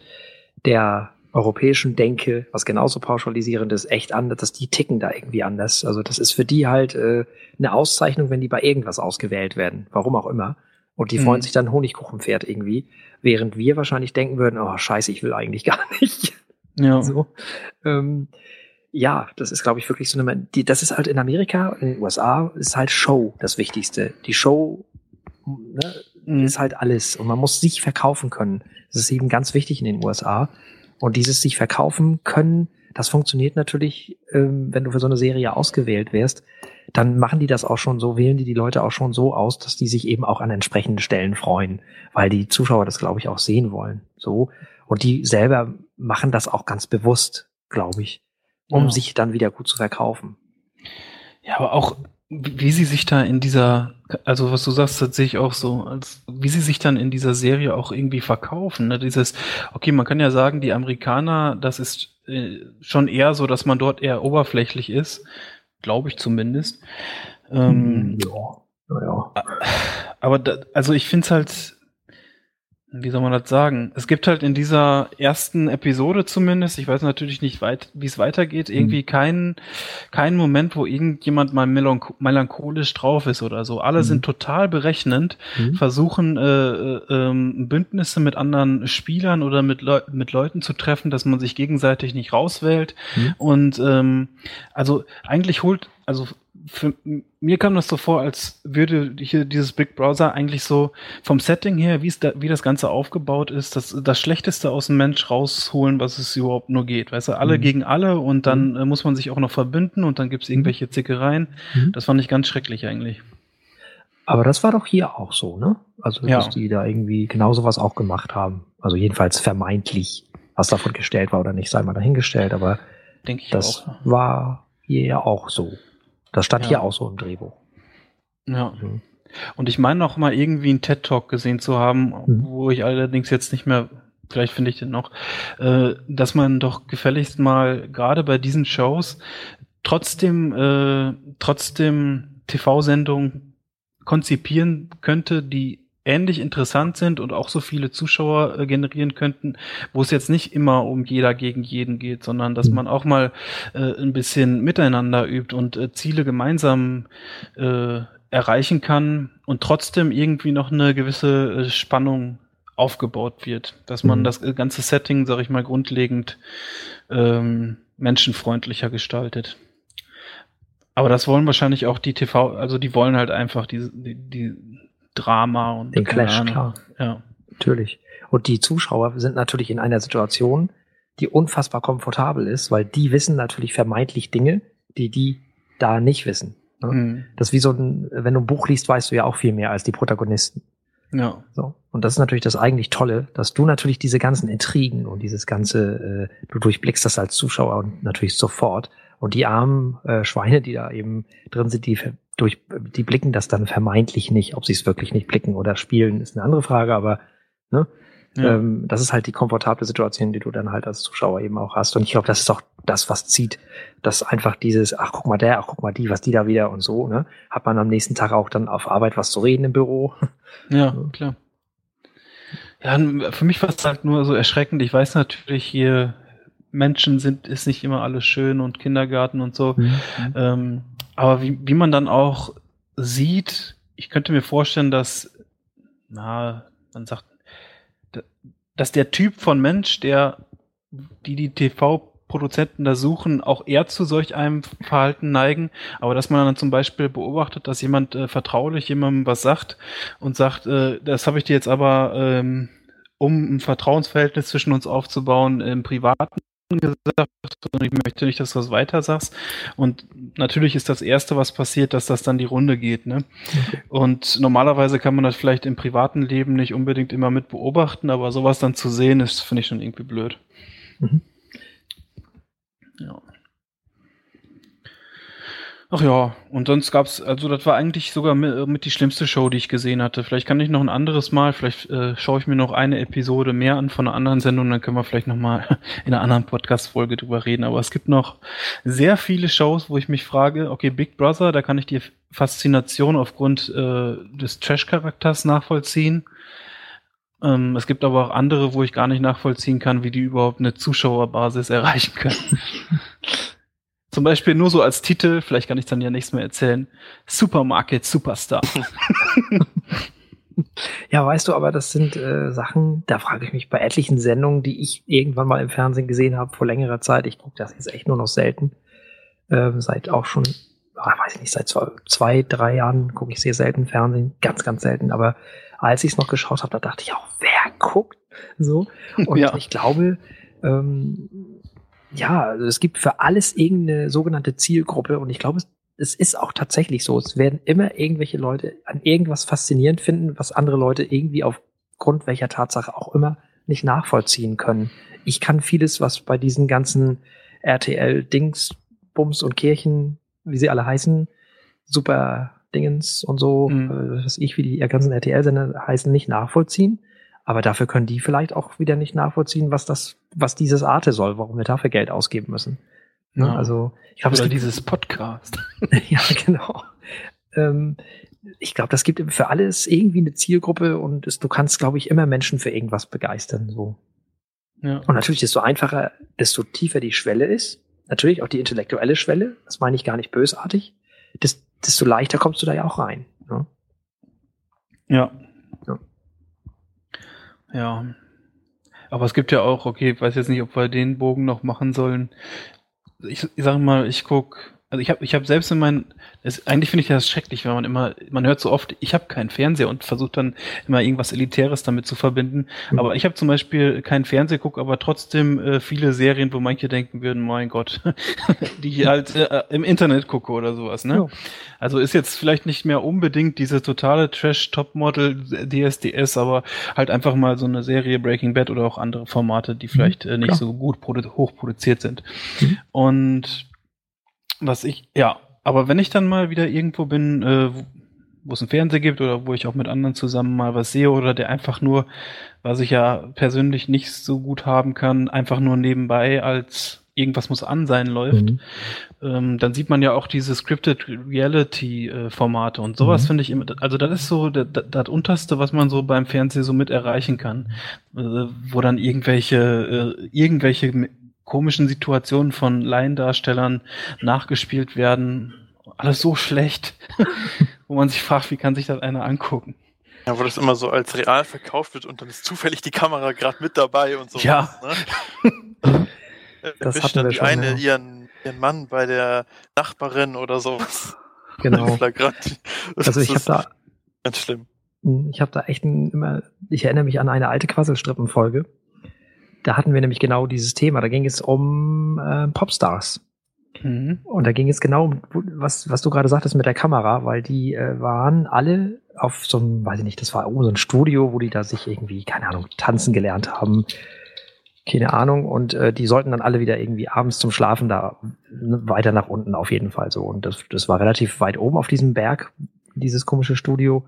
der europäischen Denke, was genauso pauschalisierend ist, echt anders, dass die ticken da irgendwie anders. Also das ist für die halt äh, eine Auszeichnung, wenn die bei irgendwas ausgewählt werden, warum auch immer. Und die mhm. freuen sich dann Honigkuchenpferd irgendwie, während wir wahrscheinlich denken würden, oh scheiße, ich will eigentlich (laughs) gar nicht. Ja. So. Ähm, ja, das ist, glaube ich, wirklich so eine, die, das ist halt in Amerika, in den USA, ist halt Show das Wichtigste. Die Show ne, mhm. ist halt alles und man muss sich verkaufen können. Das ist eben ganz wichtig in den USA. Und dieses sich verkaufen können, das funktioniert natürlich, ähm, wenn du für so eine Serie ausgewählt wirst, dann machen die das auch schon so, wählen die die Leute auch schon so aus, dass die sich eben auch an entsprechenden Stellen freuen, weil die Zuschauer das, glaube ich, auch sehen wollen. So. Und die selber machen das auch ganz bewusst, glaube ich, um ja. sich dann wieder gut zu verkaufen. Ja, aber auch wie sie sich da in dieser, also was du sagst, das sehe ich auch so, als wie sie sich dann in dieser Serie auch irgendwie verkaufen. Ne? Dieses, okay, man kann ja sagen, die Amerikaner, das ist äh, schon eher so, dass man dort eher oberflächlich ist, glaube ich zumindest. Ähm, ja, ja. Aber da, also ich finde es halt, wie soll man das sagen? Es gibt halt in dieser ersten Episode zumindest, ich weiß natürlich nicht, weit, wie es weitergeht, mhm. irgendwie keinen keinen Moment, wo irgendjemand mal melanch melancholisch drauf ist oder so. Alle mhm. sind total berechnend, mhm. versuchen äh, äh, ähm, Bündnisse mit anderen Spielern oder mit, Leu mit Leuten zu treffen, dass man sich gegenseitig nicht rauswählt. Mhm. Und ähm, also eigentlich holt, also für mir kam das so vor, als würde hier dieses Big Browser eigentlich so vom Setting her, wie es da, wie das Ganze aufgebaut ist, das, das Schlechteste aus dem Mensch rausholen, was es überhaupt nur geht. Weißt du, alle mhm. gegen alle und dann mhm. äh, muss man sich auch noch verbünden und dann gibt's mhm. irgendwelche Zickereien. Mhm. Das fand ich ganz schrecklich eigentlich. Aber das war doch hier auch so, ne? Also, dass ja. die da irgendwie genau sowas auch gemacht haben. Also jedenfalls vermeintlich, was davon gestellt war oder nicht, sei mal dahingestellt, aber Denk ich das auch. war hier ja auch so. Das stand ja. hier auch so im Drehbuch. Ja. Mhm. Und ich meine noch mal irgendwie einen TED Talk gesehen zu haben, mhm. wo ich allerdings jetzt nicht mehr, vielleicht finde ich den noch, äh, dass man doch gefälligst mal gerade bei diesen Shows trotzdem, äh, trotzdem TV-Sendungen konzipieren könnte, die ähnlich interessant sind und auch so viele Zuschauer äh, generieren könnten, wo es jetzt nicht immer um jeder gegen jeden geht, sondern dass mhm. man auch mal äh, ein bisschen miteinander übt und äh, Ziele gemeinsam äh, erreichen kann und trotzdem irgendwie noch eine gewisse äh, Spannung aufgebaut wird, dass man mhm. das ganze Setting, sag ich mal, grundlegend ähm, menschenfreundlicher gestaltet. Aber das wollen wahrscheinlich auch die TV, also die wollen halt einfach die, die, die Drama und den Clash, klar. Ja. Natürlich. Und die Zuschauer sind natürlich in einer Situation, die unfassbar komfortabel ist, weil die wissen natürlich vermeintlich Dinge, die die da nicht wissen. Ne? Mhm. Das ist wie so ein, wenn du ein Buch liest, weißt du ja auch viel mehr als die Protagonisten. Ja. So. Und das ist natürlich das eigentlich Tolle, dass du natürlich diese ganzen Intrigen und dieses ganze, äh, du durchblickst das als Zuschauer und natürlich sofort. Und die armen äh, Schweine, die da eben drin sind, die durch, die blicken das dann vermeintlich nicht. Ob sie es wirklich nicht blicken oder spielen, ist eine andere Frage, aber ne, ja. ähm, das ist halt die komfortable Situation, die du dann halt als Zuschauer eben auch hast. Und ich glaube, das ist auch das, was zieht, dass einfach dieses, ach guck mal der, ach guck mal die, was die da wieder und so, ne, hat man am nächsten Tag auch dann auf Arbeit was zu reden im Büro. (laughs) Ja, klar. Ja, für mich war es halt nur so erschreckend. Ich weiß natürlich hier, Menschen sind, ist nicht immer alles schön und Kindergarten und so. Mhm. Ähm, aber wie, wie man dann auch sieht, ich könnte mir vorstellen, dass, na, man sagt, dass der Typ von Mensch, der die die TV-Produzenten da suchen, auch eher zu solch einem Verhalten neigen, aber dass man dann zum Beispiel beobachtet, dass jemand äh, vertraulich jemandem was sagt und sagt, äh, das habe ich dir jetzt aber, ähm, um ein Vertrauensverhältnis zwischen uns aufzubauen, im Privaten gesagt und ich möchte nicht, dass du das weiter sagst. Und natürlich ist das Erste, was passiert, dass das dann die Runde geht. Ne? Okay. Und normalerweise kann man das vielleicht im privaten Leben nicht unbedingt immer mit beobachten, aber sowas dann zu sehen, ist, finde ich schon irgendwie blöd. Mhm. Ja. Ach ja, und sonst gab's, also das war eigentlich sogar mit, mit, die schlimmste Show, die ich gesehen hatte. Vielleicht kann ich noch ein anderes Mal, vielleicht äh, schaue ich mir noch eine Episode mehr an von einer anderen Sendung, dann können wir vielleicht noch mal (laughs) in einer anderen Podcast-Folge drüber reden. Aber es gibt noch sehr viele Shows, wo ich mich frage, okay, Big Brother, da kann ich die Faszination aufgrund äh, des Trash-Charakters nachvollziehen. Ähm, es gibt aber auch andere, wo ich gar nicht nachvollziehen kann, wie die überhaupt eine Zuschauerbasis erreichen können. (laughs) Zum Beispiel nur so als Titel, vielleicht kann ich dann ja nichts mehr erzählen. Supermarket Superstar. (laughs) ja, weißt du, aber das sind äh, Sachen, da frage ich mich bei etlichen Sendungen, die ich irgendwann mal im Fernsehen gesehen habe vor längerer Zeit. Ich gucke das jetzt echt nur noch selten. Ähm, seit auch schon, ach, weiß ich nicht, seit zwei, zwei drei Jahren gucke ich sehr selten Fernsehen. Ganz, ganz selten. Aber als ich es noch geschaut habe, da dachte ich auch, wer guckt so? Und ja. ich glaube, ähm, ja, also es gibt für alles irgendeine sogenannte Zielgruppe und ich glaube, es, es ist auch tatsächlich so. Es werden immer irgendwelche Leute an irgendwas faszinierend finden, was andere Leute irgendwie aufgrund welcher Tatsache auch immer nicht nachvollziehen können. Ich kann vieles, was bei diesen ganzen RTL-Dings, Bums und Kirchen, wie sie alle heißen, super Dingens und so, mhm. äh, was ich, wie die ganzen RTL-Sender heißen, nicht nachvollziehen. Aber dafür können die vielleicht auch wieder nicht nachvollziehen, was das, was dieses Arte soll, warum wir dafür Geld ausgeben müssen. Ne? Ja. Also ich glaube, es gibt dieses Podcast. (laughs) (laughs) ja, genau. Ähm, ich glaube, das gibt für alles irgendwie eine Zielgruppe und es, du kannst, glaube ich, immer Menschen für irgendwas begeistern. So. Ja. Und natürlich, desto einfacher, desto tiefer die Schwelle ist, natürlich auch die intellektuelle Schwelle, das meine ich gar nicht bösartig, desto leichter kommst du da ja auch rein. Ne? Ja. Ja. Aber es gibt ja auch, okay, weiß jetzt nicht, ob wir den Bogen noch machen sollen. Ich, ich sage mal, ich guck also ich habe ich hab selbst in meinen, es, eigentlich finde ich das schrecklich, wenn man immer, man hört so oft, ich habe keinen Fernseher und versucht dann immer irgendwas Elitäres damit zu verbinden. Mhm. Aber ich habe zum Beispiel keinen Fernseher, gucke aber trotzdem äh, viele Serien, wo manche denken würden, mein Gott, (laughs) die ich halt äh, im Internet gucke oder sowas. Ne? Ja. Also ist jetzt vielleicht nicht mehr unbedingt diese totale Trash-Topmodel DSDS, aber halt einfach mal so eine Serie Breaking Bad oder auch andere Formate, die mhm. vielleicht äh, nicht Klar. so gut hochproduziert sind. Mhm. Und was ich, ja, aber wenn ich dann mal wieder irgendwo bin, äh, wo es einen Fernseher gibt oder wo ich auch mit anderen zusammen mal was sehe oder der einfach nur, was ich ja persönlich nicht so gut haben kann, einfach nur nebenbei als irgendwas muss an sein läuft, mhm. ähm, dann sieht man ja auch diese Scripted Reality äh, Formate und sowas mhm. finde ich immer, also das ist so das, das unterste, was man so beim Fernsehen so mit erreichen kann, äh, wo dann irgendwelche äh, irgendwelche komischen Situationen von Laiendarstellern nachgespielt werden. Alles so schlecht, (laughs) wo man sich fragt, wie kann sich das einer angucken? Ja, wo das immer so als real verkauft wird und dann ist zufällig die Kamera gerade mit dabei und so. Ja. Ne? (laughs) das hatten dann die schon, eine ja. ihren, ihren Mann bei der Nachbarin oder sowas. Genau. (laughs) also ich habe da ganz schlimm. Ich habe da echt ein, immer, ich erinnere mich an eine alte Quasselstrippen-Folge da hatten wir nämlich genau dieses Thema. Da ging es um äh, Popstars. Mhm. Und da ging es genau um, was, was du gerade sagtest mit der Kamera, weil die äh, waren alle auf so einem, weiß ich nicht, das war so ein Studio, wo die da sich irgendwie, keine Ahnung, tanzen gelernt haben. Keine Ahnung. Und äh, die sollten dann alle wieder irgendwie abends zum Schlafen da weiter nach unten auf jeden Fall so. Und das, das war relativ weit oben auf diesem Berg, dieses komische Studio.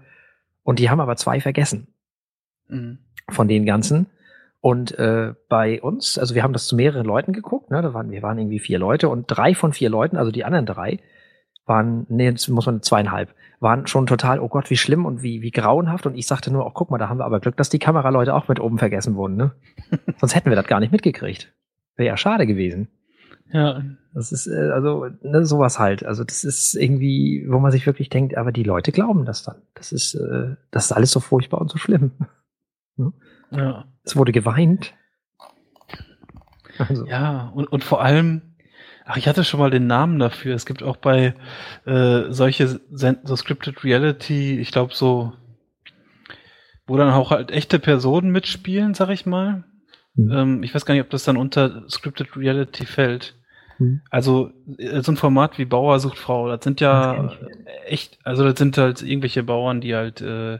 Und die haben aber zwei vergessen. Mhm. Von den ganzen. Und äh, bei uns, also wir haben das zu mehreren Leuten geguckt, ne? Da waren, wir waren irgendwie vier Leute und drei von vier Leuten, also die anderen drei, waren, nee, jetzt muss man zweieinhalb, waren schon total, oh Gott, wie schlimm und wie, wie grauenhaft. Und ich sagte nur, oh, guck mal, da haben wir aber Glück, dass die Kameraleute auch mit oben vergessen wurden, ne? (laughs) Sonst hätten wir das gar nicht mitgekriegt. Wäre ja schade gewesen. Ja. Das ist, äh, also, ne, sowas halt. Also, das ist irgendwie, wo man sich wirklich denkt, aber die Leute glauben das dann. Das ist, äh, das ist alles so furchtbar und so schlimm. (laughs) Ja. Es wurde geweint. Also. Ja, und, und vor allem, ach, ich hatte schon mal den Namen dafür. Es gibt auch bei äh, solche so Scripted Reality, ich glaube so, wo dann auch halt echte Personen mitspielen, sag ich mal. Mhm. Ähm, ich weiß gar nicht, ob das dann unter Scripted Reality fällt. Mhm. Also äh, so ein Format wie Bauer sucht Frau, das sind ja das echt, also das sind halt irgendwelche Bauern, die halt äh,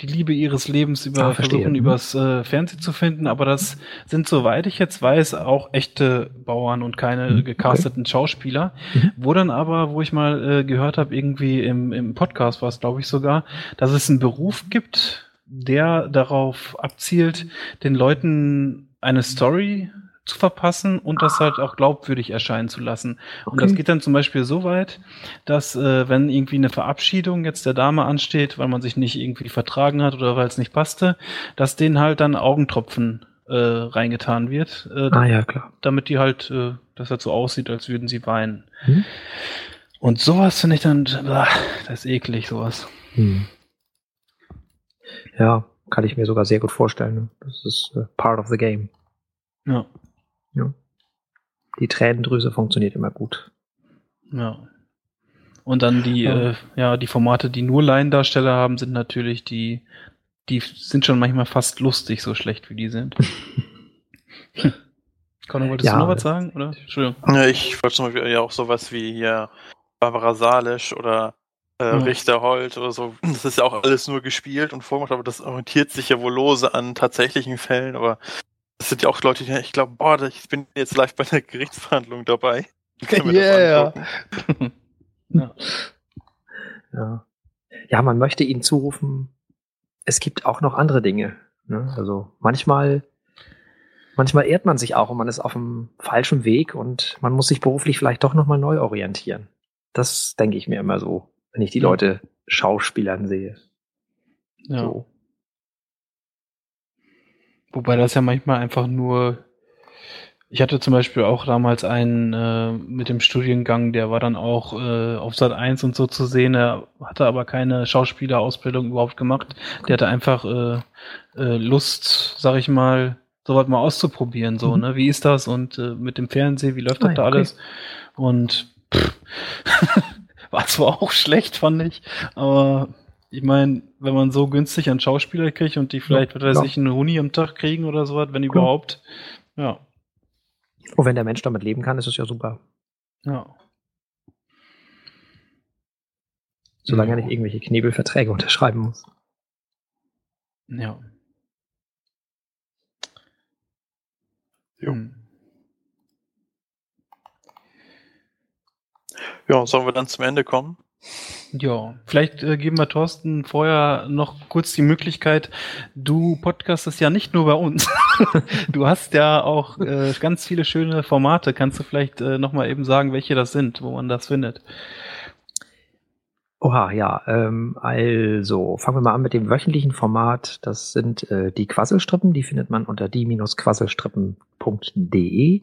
die Liebe ihres Lebens über ah, versuchen mhm. übers äh, Fernsehen zu finden, aber das sind, soweit ich jetzt weiß, auch echte Bauern und keine mhm. gecasteten okay. Schauspieler. Mhm. Wo dann aber, wo ich mal äh, gehört habe, irgendwie im, im Podcast war es, glaube ich, sogar, dass es einen Beruf gibt, der darauf abzielt, den Leuten eine Story zu verpassen und das halt auch glaubwürdig erscheinen zu lassen. Und das geht dann zum Beispiel so weit, dass äh, wenn irgendwie eine Verabschiedung jetzt der Dame ansteht, weil man sich nicht irgendwie vertragen hat oder weil es nicht passte, dass denen halt dann Augentropfen äh, reingetan wird. Äh, ah ja, klar. Damit die halt, äh, dass das so aussieht, als würden sie weinen. Hm. Und sowas finde ich dann, ach, das ist eklig, sowas. Hm. Ja, kann ich mir sogar sehr gut vorstellen. Ne? Das ist uh, part of the game. Ja. Ja. Die Tränendrüse funktioniert immer gut. Ja. Und dann die, ja. Äh, ja, die Formate, die nur Laiendarsteller haben, sind natürlich die, die sind schon manchmal fast lustig, so schlecht wie die sind. (laughs) Conor, wolltest ja, du noch was sagen? Oder? Entschuldigung. Ja, ich wollte zum Beispiel ja auch sowas wie hier Barbara Salisch oder äh, ja. Richter Holt oder so. Das ist ja auch alles nur gespielt und vorgemacht, aber das orientiert sich ja wohl lose an tatsächlichen Fällen, aber das sind ja auch Leute, die, ich glaube, boah, ich bin jetzt live bei einer Gerichtsverhandlung dabei. (laughs) Yeah. (laughs) ja. ja. Ja, man möchte ihnen zurufen, es gibt auch noch andere Dinge. Ne? Also manchmal, manchmal ehrt man sich auch und man ist auf dem falschen Weg und man muss sich beruflich vielleicht doch nochmal neu orientieren. Das denke ich mir immer so, wenn ich die Leute Schauspielern sehe. Ja. So. Wobei das ja manchmal einfach nur. Ich hatte zum Beispiel auch damals einen äh, mit dem Studiengang, der war dann auch äh, auf Sat 1 und so zu sehen. Er hatte aber keine Schauspielerausbildung überhaupt gemacht. Der hatte einfach äh, äh, Lust, sag ich mal, sowas mal auszuprobieren. So, Mhm. ne? Wie ist das? Und äh, mit dem Fernsehen, wie läuft das da ja, okay. alles? Und pff, (laughs) war zwar auch schlecht, fand ich, aber ich meine, wenn man so günstig an Schauspieler kriegt und die vielleicht, was weiß ja. ich, einen Huni am Tag kriegen oder sowas, wenn Klar. überhaupt, ja, Und wenn der Mensch damit leben kann, ist es ja super. ja. Solange er Ja. nicht irgendwelche Knebelverträge unterschreiben muss. Ja. Jo. Hm. Ja, sollen wir dann zum Ende kommen? Ja, vielleicht äh, geben wir Thorsten vorher noch kurz die Möglichkeit, du podcastest ja nicht nur bei uns. (laughs) du hast ja auch äh, ganz viele schöne Formate. Kannst du vielleicht äh, nochmal eben sagen, welche das sind, wo man das findet? Oha, ja. Ähm, also, fangen wir mal an mit dem wöchentlichen Format. Das sind äh, die Quasselstrippen. Die findet man unter die-quasselstrippen.de.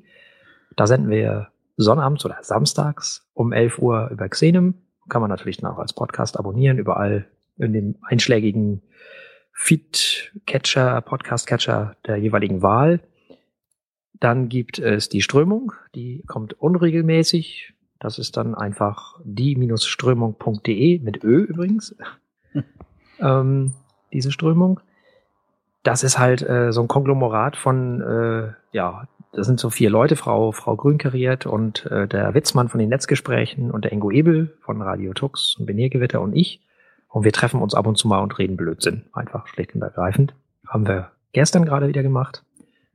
Da senden wir sonnabends oder samstags um 11 Uhr über Xenem. Kann man natürlich dann auch als Podcast abonnieren, überall in dem einschlägigen Feed-Catcher, Podcast-Catcher der jeweiligen Wahl. Dann gibt es die Strömung, die kommt unregelmäßig. Das ist dann einfach die-strömung.de mit Ö übrigens. (laughs) ähm, diese Strömung. Das ist halt äh, so ein Konglomerat von, äh, ja, das sind so vier Leute, Frau, Frau Grünkariert und äh, der Witzmann von den Netzgesprächen und der Ingo Ebel von Radio Tux und Beniergewitter und ich. Und wir treffen uns ab und zu mal und reden Blödsinn. Einfach schlicht und ergreifend. Haben wir gestern gerade wieder gemacht.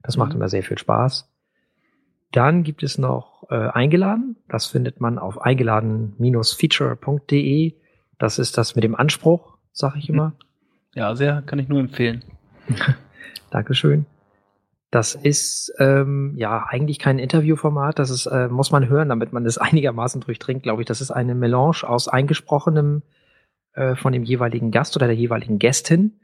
Das macht Mhm. immer sehr viel Spaß. Dann gibt es noch äh, Eingeladen. Das findet man auf eingeladen-feature.de. Das ist das mit dem Anspruch, sag ich immer. Ja, sehr, kann ich nur empfehlen. (laughs) Dankeschön. Das ist ähm, ja eigentlich kein Interviewformat. Das ist, äh, muss man hören, damit man es (laughs) einigermaßen durchdringt, glaube ich. Das ist eine Melange aus eingesprochenem äh, von dem jeweiligen Gast oder der jeweiligen Gästin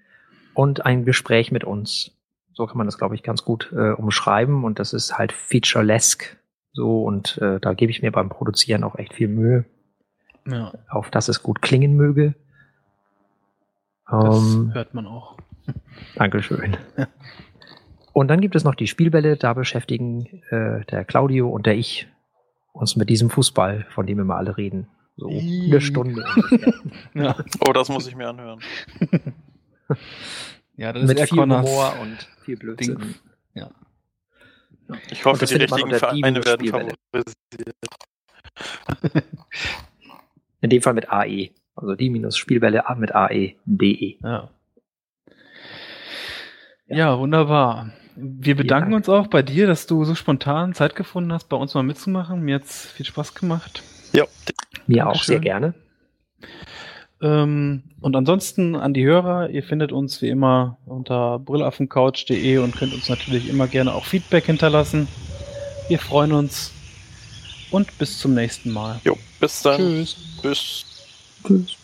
und ein Gespräch mit uns. So kann man das, glaube ich, ganz gut äh, umschreiben. Und das ist halt featurelesque. So, und äh, da gebe ich mir beim Produzieren auch echt viel Mühe, Ja, auf dass es gut klingen möge. das Ähm, hört man auch. Dankeschön. (laughs) Und dann gibt es noch die Spielbälle. Da beschäftigen äh, der Claudio und der ich uns mit diesem Fußball, von dem immer alle reden. So eine Stunde. (laughs) Ja, Oh, das muss ich mir anhören. (laughs) ja das ist mit eher viel Connors Humor und viel Blödsinn. Ding. Ja. Ich hoffe, das die findet man richtigen unter Vereine werden favorisiert. (laughs) In dem Fall mit AE. Also die minus Spielbälle mit AE.de. Ja. Ja, wunderbar. Wir bedanken Dank. uns auch bei dir, dass du so spontan Zeit gefunden hast, bei uns mal mitzumachen. Mir hat's viel Spaß gemacht. Ja, Mir auch sehr gerne. Ähm, und ansonsten an die Hörer, ihr findet uns wie immer unter brillaffencouch.de und könnt uns natürlich immer gerne auch Feedback hinterlassen. Wir freuen uns und bis zum nächsten Mal. jo, bis dann. Tschüss. Bis Tschüss.